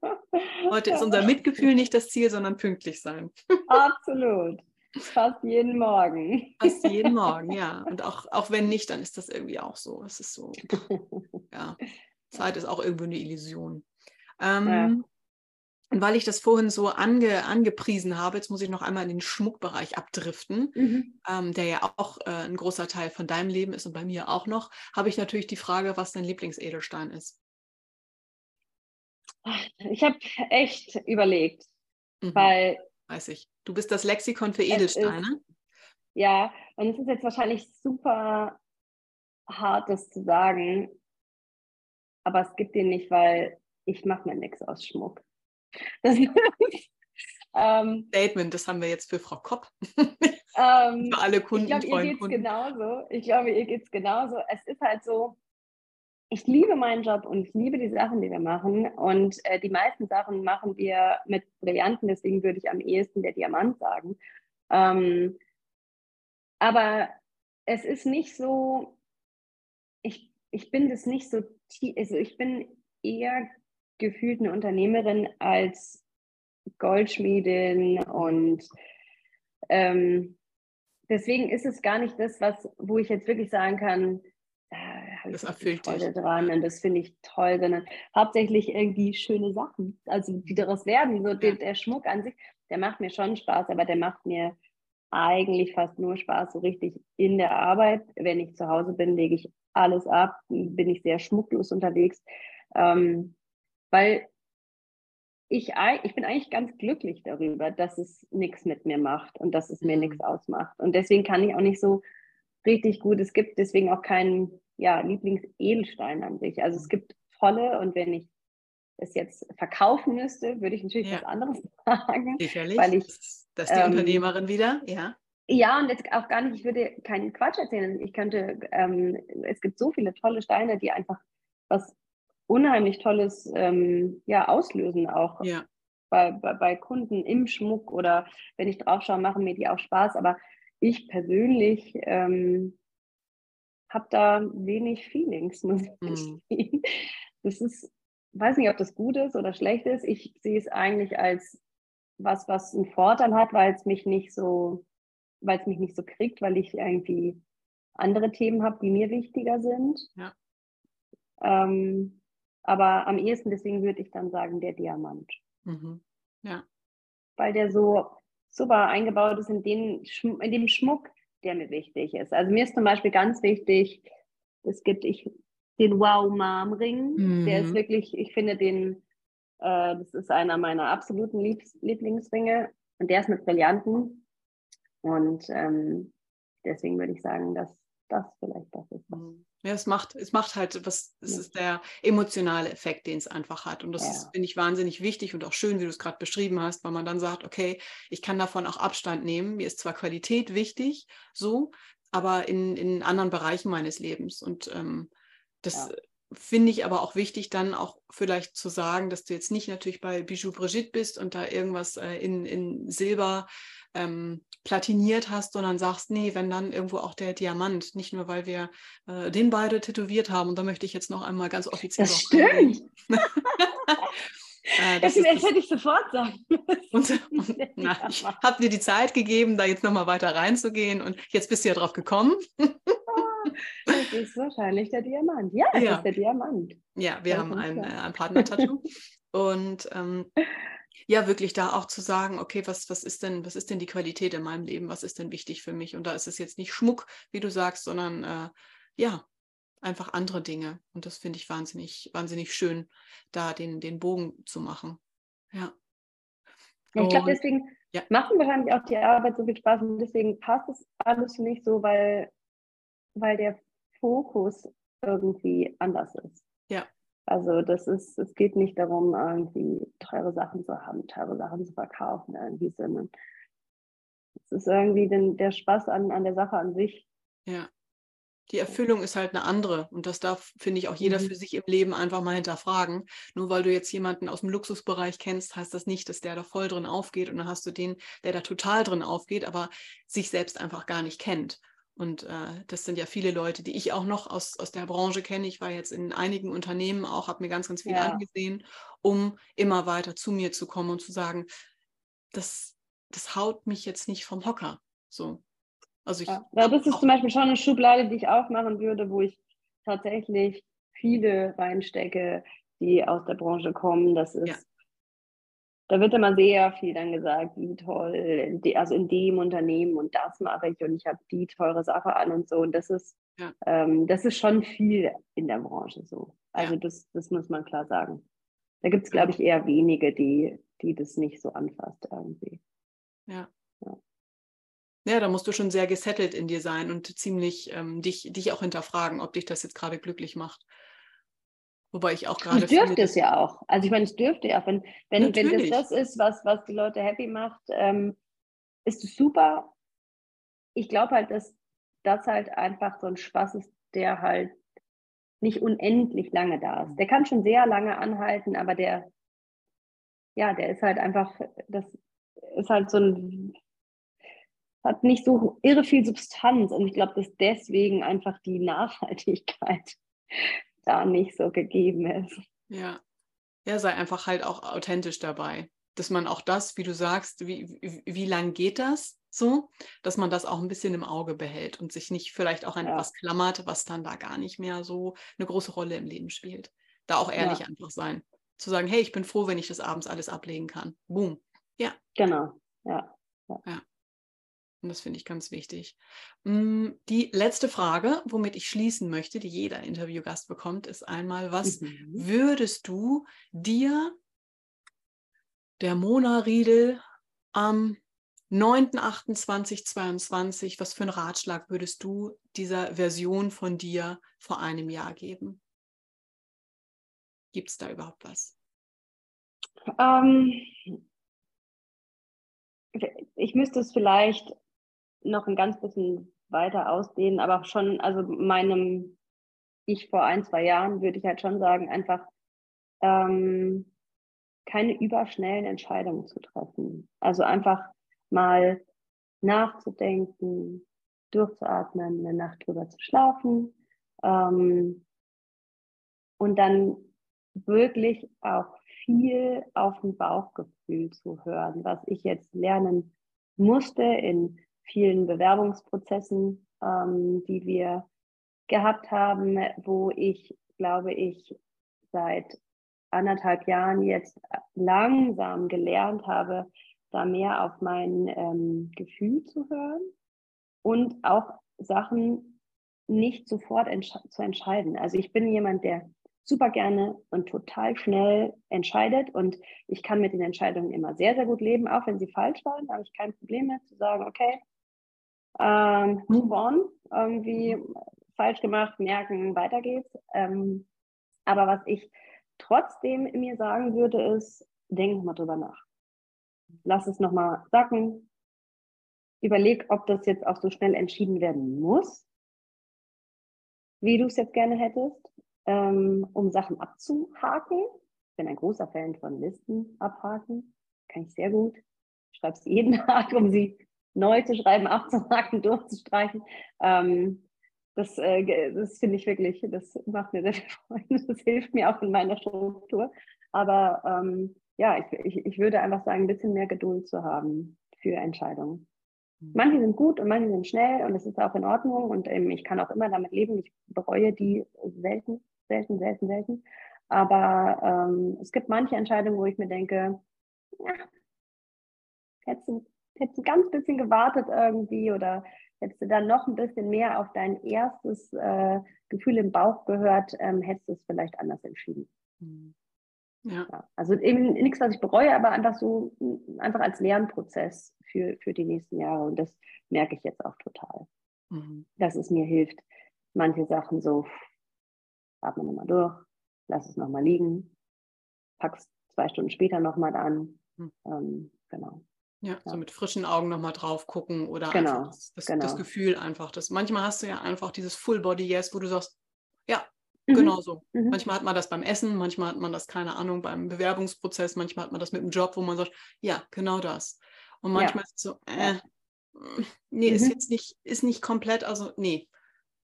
Heute ist unser Mitgefühl nicht das Ziel, sondern pünktlich sein. Absolut. Fast jeden Morgen. Fast jeden Morgen, ja. Und auch, auch wenn nicht, dann ist das irgendwie auch so. Es ist so, ja. Zeit ist auch irgendwo eine Illusion. Ähm, ja. Und weil ich das vorhin so ange, angepriesen habe, jetzt muss ich noch einmal in den Schmuckbereich abdriften, mhm. ähm, der ja auch äh, ein großer Teil von deinem Leben ist und bei mir auch noch, habe ich natürlich die Frage, was dein Lieblingsedelstein ist. Ich habe echt überlegt, mhm. weil. Weiß ich. Du bist das Lexikon für Edelsteine. Ist, ja, und es ist jetzt wahrscheinlich super hart, das zu sagen, aber es gibt den nicht, weil ich mache mir nichts aus Schmuck. Das ähm, Statement, das haben wir jetzt für Frau Kopp. Ähm, für alle Kunden. Ich glaube, ihr geht es genauso. Ich glaube, ihr geht es genauso. Es ist halt so, ich liebe meinen Job und ich liebe die Sachen, die wir machen. Und äh, die meisten Sachen machen wir mit Brillanten, deswegen würde ich am ehesten der Diamant sagen. Ähm, aber es ist nicht so, ich, ich bin das nicht so, also ich bin eher gefühlt eine Unternehmerin als Goldschmiedin und ähm, deswegen ist es gar nicht das, was, wo ich jetzt wirklich sagen kann, da habe ich erfüllt Freude dich. dran und das finde ich toll, sondern hauptsächlich irgendwie schöne Sachen, also die daraus werden. So der, der, Schmuck an sich, der macht mir schon Spaß, aber der macht mir eigentlich fast nur Spaß, so richtig in der Arbeit. Wenn ich zu Hause bin, lege ich alles ab, bin ich sehr schmucklos unterwegs, ähm, weil ich, ich bin eigentlich ganz glücklich darüber, dass es nichts mit mir macht und dass es mir mhm. nichts ausmacht. Und deswegen kann ich auch nicht so richtig gut, es gibt deswegen auch keinen ja, Lieblingsedelstein an sich. Also es gibt tolle und wenn ich es jetzt verkaufen müsste, würde ich natürlich ja. was anderes sagen. Sicherlich. Weil ich, das ist die ähm, Unternehmerin wieder, ja. Ja, und jetzt auch gar nicht, ich würde keinen Quatsch erzählen. Ich könnte, ähm, es gibt so viele tolle Steine, die einfach was unheimlich Tolles ähm, ja, auslösen, auch ja. Bei, bei, bei, Kunden im Schmuck oder wenn ich drauf schaue, machen mir die auch Spaß. Aber ich persönlich ähm, habe da wenig Feelings, muss ich mhm. Das ist, weiß nicht, ob das gut ist oder schlecht ist. Ich sehe es eigentlich als was, was einen Vorteil hat, weil es mich nicht so, weil es mich nicht so kriegt, weil ich irgendwie andere Themen habe, die mir wichtiger sind. Ja. Ähm, aber am ehesten deswegen würde ich dann sagen, der Diamant. Mhm. Ja. Weil der so super eingebaut ist in, den, in dem Schmuck, der mir wichtig ist. Also mir ist zum Beispiel ganz wichtig, es gibt ich, den Wow Mom Ring. Mhm. Der ist wirklich, ich finde den, äh, das ist einer meiner absoluten Liebs Lieblingsringe und der ist mit Brillanten. Und ähm, deswegen würde ich sagen, dass das vielleicht das ist. Mhm. Ja, es macht, es macht halt was, es ist der emotionale Effekt, den es einfach hat. Und das ja. finde ich, wahnsinnig wichtig und auch schön, wie du es gerade beschrieben hast, weil man dann sagt, okay, ich kann davon auch Abstand nehmen. Mir ist zwar Qualität wichtig, so, aber in, in anderen Bereichen meines Lebens. Und ähm, das ja. finde ich aber auch wichtig, dann auch vielleicht zu sagen, dass du jetzt nicht natürlich bei Bijou Brigitte bist und da irgendwas äh, in, in Silber ähm, platiniert hast, sondern sagst, nee, wenn dann irgendwo auch der Diamant, nicht nur weil wir äh, den beide tätowiert haben. Und da möchte ich jetzt noch einmal ganz offiziell. Das stimmt. Äh, das, das, ist, hätte ich sofort sagen und, und, na, ich habe dir die Zeit gegeben, da jetzt nochmal weiter reinzugehen und jetzt bist du ja drauf gekommen. Ah, das ist wahrscheinlich der Diamant. Ja, das ja. ist der Diamant. Ja, wir das haben ein, äh, ein Partner-Tattoo. und ähm, ja, wirklich da auch zu sagen, okay, was, was ist denn, was ist denn die Qualität in meinem Leben? Was ist denn wichtig für mich? Und da ist es jetzt nicht Schmuck, wie du sagst, sondern äh, ja, einfach andere Dinge. Und das finde ich wahnsinnig, wahnsinnig schön, da den, den Bogen zu machen. Ja. ja ich glaube, deswegen ja. macht wahrscheinlich auch die Arbeit so viel Spaß und deswegen passt es alles nicht so, weil, weil der Fokus irgendwie anders ist. Also das ist, es geht nicht darum, irgendwie teure Sachen zu haben, teure Sachen zu verkaufen, irgendwie, sondern es ist irgendwie den, der Spaß an, an der Sache an sich. Ja. Die Erfüllung ist halt eine andere und das darf, finde ich, auch jeder mhm. für sich im Leben einfach mal hinterfragen. Nur weil du jetzt jemanden aus dem Luxusbereich kennst, heißt das nicht, dass der da voll drin aufgeht und dann hast du den, der da total drin aufgeht, aber sich selbst einfach gar nicht kennt. Und äh, das sind ja viele Leute, die ich auch noch aus, aus der Branche kenne. Ich war jetzt in einigen Unternehmen auch, habe mir ganz, ganz viel ja. angesehen, um immer weiter zu mir zu kommen und zu sagen, das, das haut mich jetzt nicht vom Hocker. So. Also ich ja. ja das ist zum Beispiel schon eine Schublade, die ich aufmachen würde, wo ich tatsächlich viele reinstecke, die aus der Branche kommen. Das ist ja da wird immer sehr viel dann gesagt, wie toll, also in dem Unternehmen und das mache ich und ich habe die teure Sache an und so. Und das ist, ja. ähm, das ist schon viel in der Branche so. Also ja. das, das muss man klar sagen. Da gibt es, glaube ich, eher wenige, die, die das nicht so anfasst irgendwie. Ja. ja. Ja, da musst du schon sehr gesettelt in dir sein und ziemlich ähm, dich, dich auch hinterfragen, ob dich das jetzt gerade glücklich macht. Wobei ich auch gerade. Es dürfte es ja auch. Also ich meine, es dürfte ja, wenn, wenn, wenn das das ist, was, was die Leute happy macht, ähm, ist es super. Ich glaube halt, dass das halt einfach so ein Spaß ist, der halt nicht unendlich lange da ist. Der kann schon sehr lange anhalten, aber der, ja, der ist halt einfach, das ist halt so ein, hat nicht so irre viel Substanz und ich glaube, dass deswegen einfach die Nachhaltigkeit da nicht so gegeben ist. Ja. Ja, sei einfach halt auch authentisch dabei. Dass man auch das, wie du sagst, wie, wie, wie lang geht das so, dass man das auch ein bisschen im Auge behält und sich nicht vielleicht auch an ja. etwas klammert, was dann da gar nicht mehr so eine große Rolle im Leben spielt. Da auch ehrlich ja. einfach sein. Zu sagen, hey, ich bin froh, wenn ich das abends alles ablegen kann. Boom. Ja. Genau. Ja. ja. ja. Und das finde ich ganz wichtig. Mm, die letzte Frage, womit ich schließen möchte, die jeder Interviewgast bekommt, ist einmal, was mhm. würdest du dir, der Mona Riedel, am 9.28.22, was für einen Ratschlag würdest du dieser Version von dir vor einem Jahr geben? Gibt es da überhaupt was? Ähm, ich müsste es vielleicht noch ein ganz bisschen weiter ausdehnen, aber schon, also meinem Ich vor ein, zwei Jahren würde ich halt schon sagen, einfach ähm, keine überschnellen Entscheidungen zu treffen. Also einfach mal nachzudenken, durchzuatmen, eine Nacht drüber zu schlafen ähm, und dann wirklich auch viel auf ein Bauchgefühl zu hören, was ich jetzt lernen musste in vielen Bewerbungsprozessen, ähm, die wir gehabt haben, wo ich, glaube ich, seit anderthalb Jahren jetzt langsam gelernt habe, da mehr auf mein ähm, Gefühl zu hören und auch Sachen nicht sofort entsch zu entscheiden. Also ich bin jemand, der super gerne und total schnell entscheidet und ich kann mit den Entscheidungen immer sehr, sehr gut leben, auch wenn sie falsch waren, habe ich kein Problem mehr zu sagen, okay, ähm, move on, irgendwie falsch gemacht, merken, weiter geht's. Ähm, aber was ich trotzdem mir sagen würde, ist, denk mal drüber nach. Lass es nochmal sacken. Überleg, ob das jetzt auch so schnell entschieden werden muss, wie du es jetzt gerne hättest, ähm, um Sachen abzuhaken. Ich bin ein großer Fan von Listen abhaken. Kann ich sehr gut. Sie jeden Tag, um sie neu zu schreiben, abzuhaken, durchzustreichen. Ähm, das, äh, das finde ich wirklich, das macht mir sehr viel Freude. Das hilft mir auch in meiner Struktur. Aber ähm, ja, ich, ich, ich würde einfach sagen, ein bisschen mehr Geduld zu haben für Entscheidungen. Mhm. Manche sind gut und manche sind schnell und das ist auch in Ordnung und ähm, ich kann auch immer damit leben. Ich bereue die selten, selten, selten, selten. Aber ähm, es gibt manche Entscheidungen, wo ich mir denke, ja, hättest du hättest du ganz bisschen gewartet irgendwie oder hättest du dann noch ein bisschen mehr auf dein erstes äh, Gefühl im Bauch gehört, ähm, hättest du es vielleicht anders entschieden. Mhm. Ja. ja. Also eben nichts, was ich bereue, aber einfach so, einfach als Lernprozess für, für die nächsten Jahre. Und das merke ich jetzt auch total. Mhm. Dass es mir hilft, manche Sachen so, atme nochmal durch, lass es nochmal liegen, pack's zwei Stunden später nochmal an. Mhm. Ähm, genau. Ja, ja, so mit frischen Augen nochmal drauf gucken oder genau, das, das, genau. das, Gefühl einfach. Das, manchmal hast du ja einfach dieses Full Body Yes, wo du sagst, ja, mhm. genau so. Mhm. Manchmal hat man das beim Essen, manchmal hat man das, keine Ahnung, beim Bewerbungsprozess, manchmal hat man das mit dem Job, wo man sagt, ja, genau das. Und manchmal ja. ist es so, äh, nee, mhm. ist jetzt nicht, ist nicht komplett, also nee,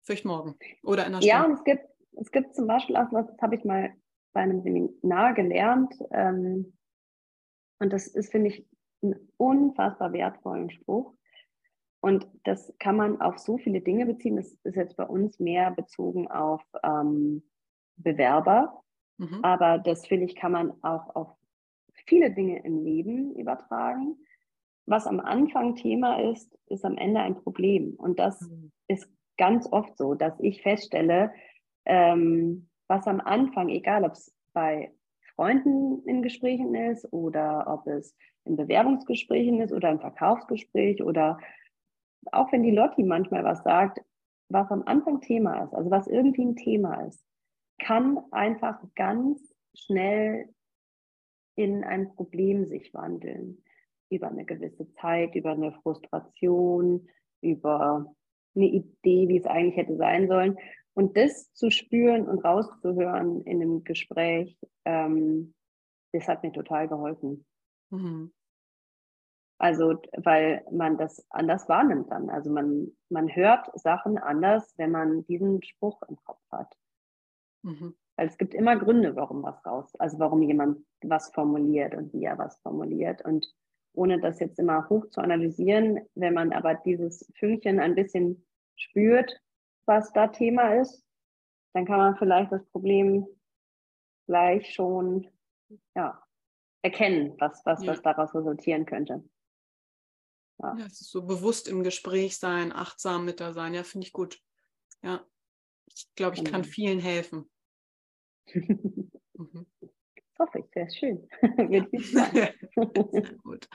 vielleicht morgen oder in einer Stunde. Ja, und es gibt, es gibt zum Beispiel auch was, das habe ich mal bei einem Seminar gelernt. Ähm, und das ist, finde ich, einen unfassbar wertvollen Spruch. Und das kann man auf so viele Dinge beziehen. Das ist jetzt bei uns mehr bezogen auf ähm, Bewerber. Mhm. Aber das finde ich, kann man auch auf viele Dinge im Leben übertragen. Was am Anfang Thema ist, ist am Ende ein Problem. Und das mhm. ist ganz oft so, dass ich feststelle, ähm, was am Anfang, egal ob es bei Freunden in Gesprächen ist oder ob es in Bewerbungsgesprächen ist oder im Verkaufsgespräch oder auch wenn die Lotti manchmal was sagt, was am Anfang Thema ist, also was irgendwie ein Thema ist, kann einfach ganz schnell in ein Problem sich wandeln. Über eine gewisse Zeit, über eine Frustration, über eine Idee, wie es eigentlich hätte sein sollen. Und das zu spüren und rauszuhören in einem Gespräch, ähm, das hat mir total geholfen. Mhm. Also, weil man das anders wahrnimmt dann. Also man, man hört Sachen anders, wenn man diesen Spruch im Kopf hat. Mhm. Weil es gibt immer Gründe, warum was raus, also warum jemand was formuliert und wie er was formuliert. Und ohne das jetzt immer hoch zu analysieren, wenn man aber dieses Fünkchen ein bisschen spürt, was da Thema ist, dann kann man vielleicht das Problem gleich schon ja, erkennen, was, was, ja. was daraus resultieren könnte. Ja. ja, so bewusst im Gespräch sein, achtsam mit da sein. Ja, finde ich gut. Ja, ich glaube, ich kann genau. vielen helfen. mhm hoffe ich, sehr schön. Würde ich sagen. gut.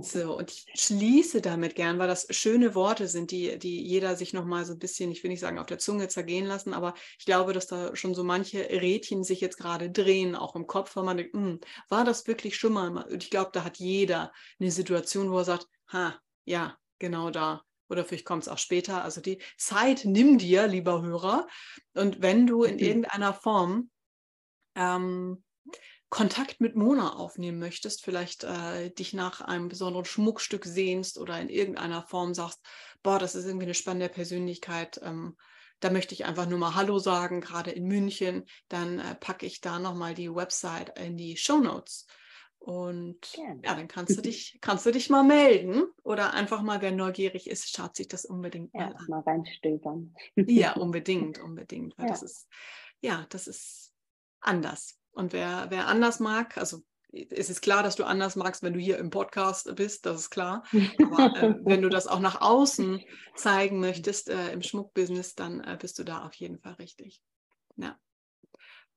So, und ich schließe damit gern, weil das schöne Worte sind, die, die jeder sich nochmal so ein bisschen, ich will nicht sagen, auf der Zunge zergehen lassen, aber ich glaube, dass da schon so manche Rädchen sich jetzt gerade drehen, auch im Kopf, weil man denkt, hm, war das wirklich schon mal? Und ich glaube, da hat jeder eine Situation, wo er sagt, ha, ja, genau da oder vielleicht kommt es auch später. Also die Zeit nimm dir, lieber Hörer. Und wenn du in mhm. irgendeiner Form ähm, Kontakt mit Mona aufnehmen möchtest, vielleicht äh, dich nach einem besonderen Schmuckstück sehnst oder in irgendeiner Form sagst, boah, das ist irgendwie eine spannende Persönlichkeit, ähm, da möchte ich einfach nur mal Hallo sagen, gerade in München, dann äh, packe ich da nochmal die Website in die Show Notes. Und Gerne. ja, dann kannst du dich, kannst du dich mal melden oder einfach mal, wer neugierig ist, schaut sich das unbedingt ja, mal an. Mal reinstöbern. Ja, unbedingt, unbedingt. Weil ja. das ist, ja, das ist anders. Und wer, wer anders mag, also es ist klar, dass du anders magst, wenn du hier im Podcast bist, das ist klar. Aber äh, wenn du das auch nach außen zeigen möchtest äh, im Schmuckbusiness, dann äh, bist du da auf jeden Fall richtig. Ja.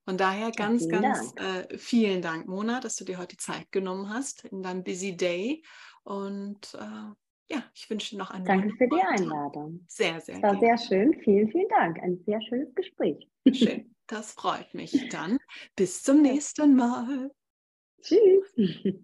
Von daher ganz, vielen ganz Dank. Äh, vielen Dank, Mona, dass du dir heute die Zeit genommen hast in deinem Busy Day. Und äh, ja, ich wünsche noch einen Danke für die Einladung. Sehr, sehr. Es war gerne. sehr schön. Vielen, vielen Dank. Ein sehr schönes Gespräch. Schön. Das freut mich. Dann bis zum nächsten Mal. Tschüss.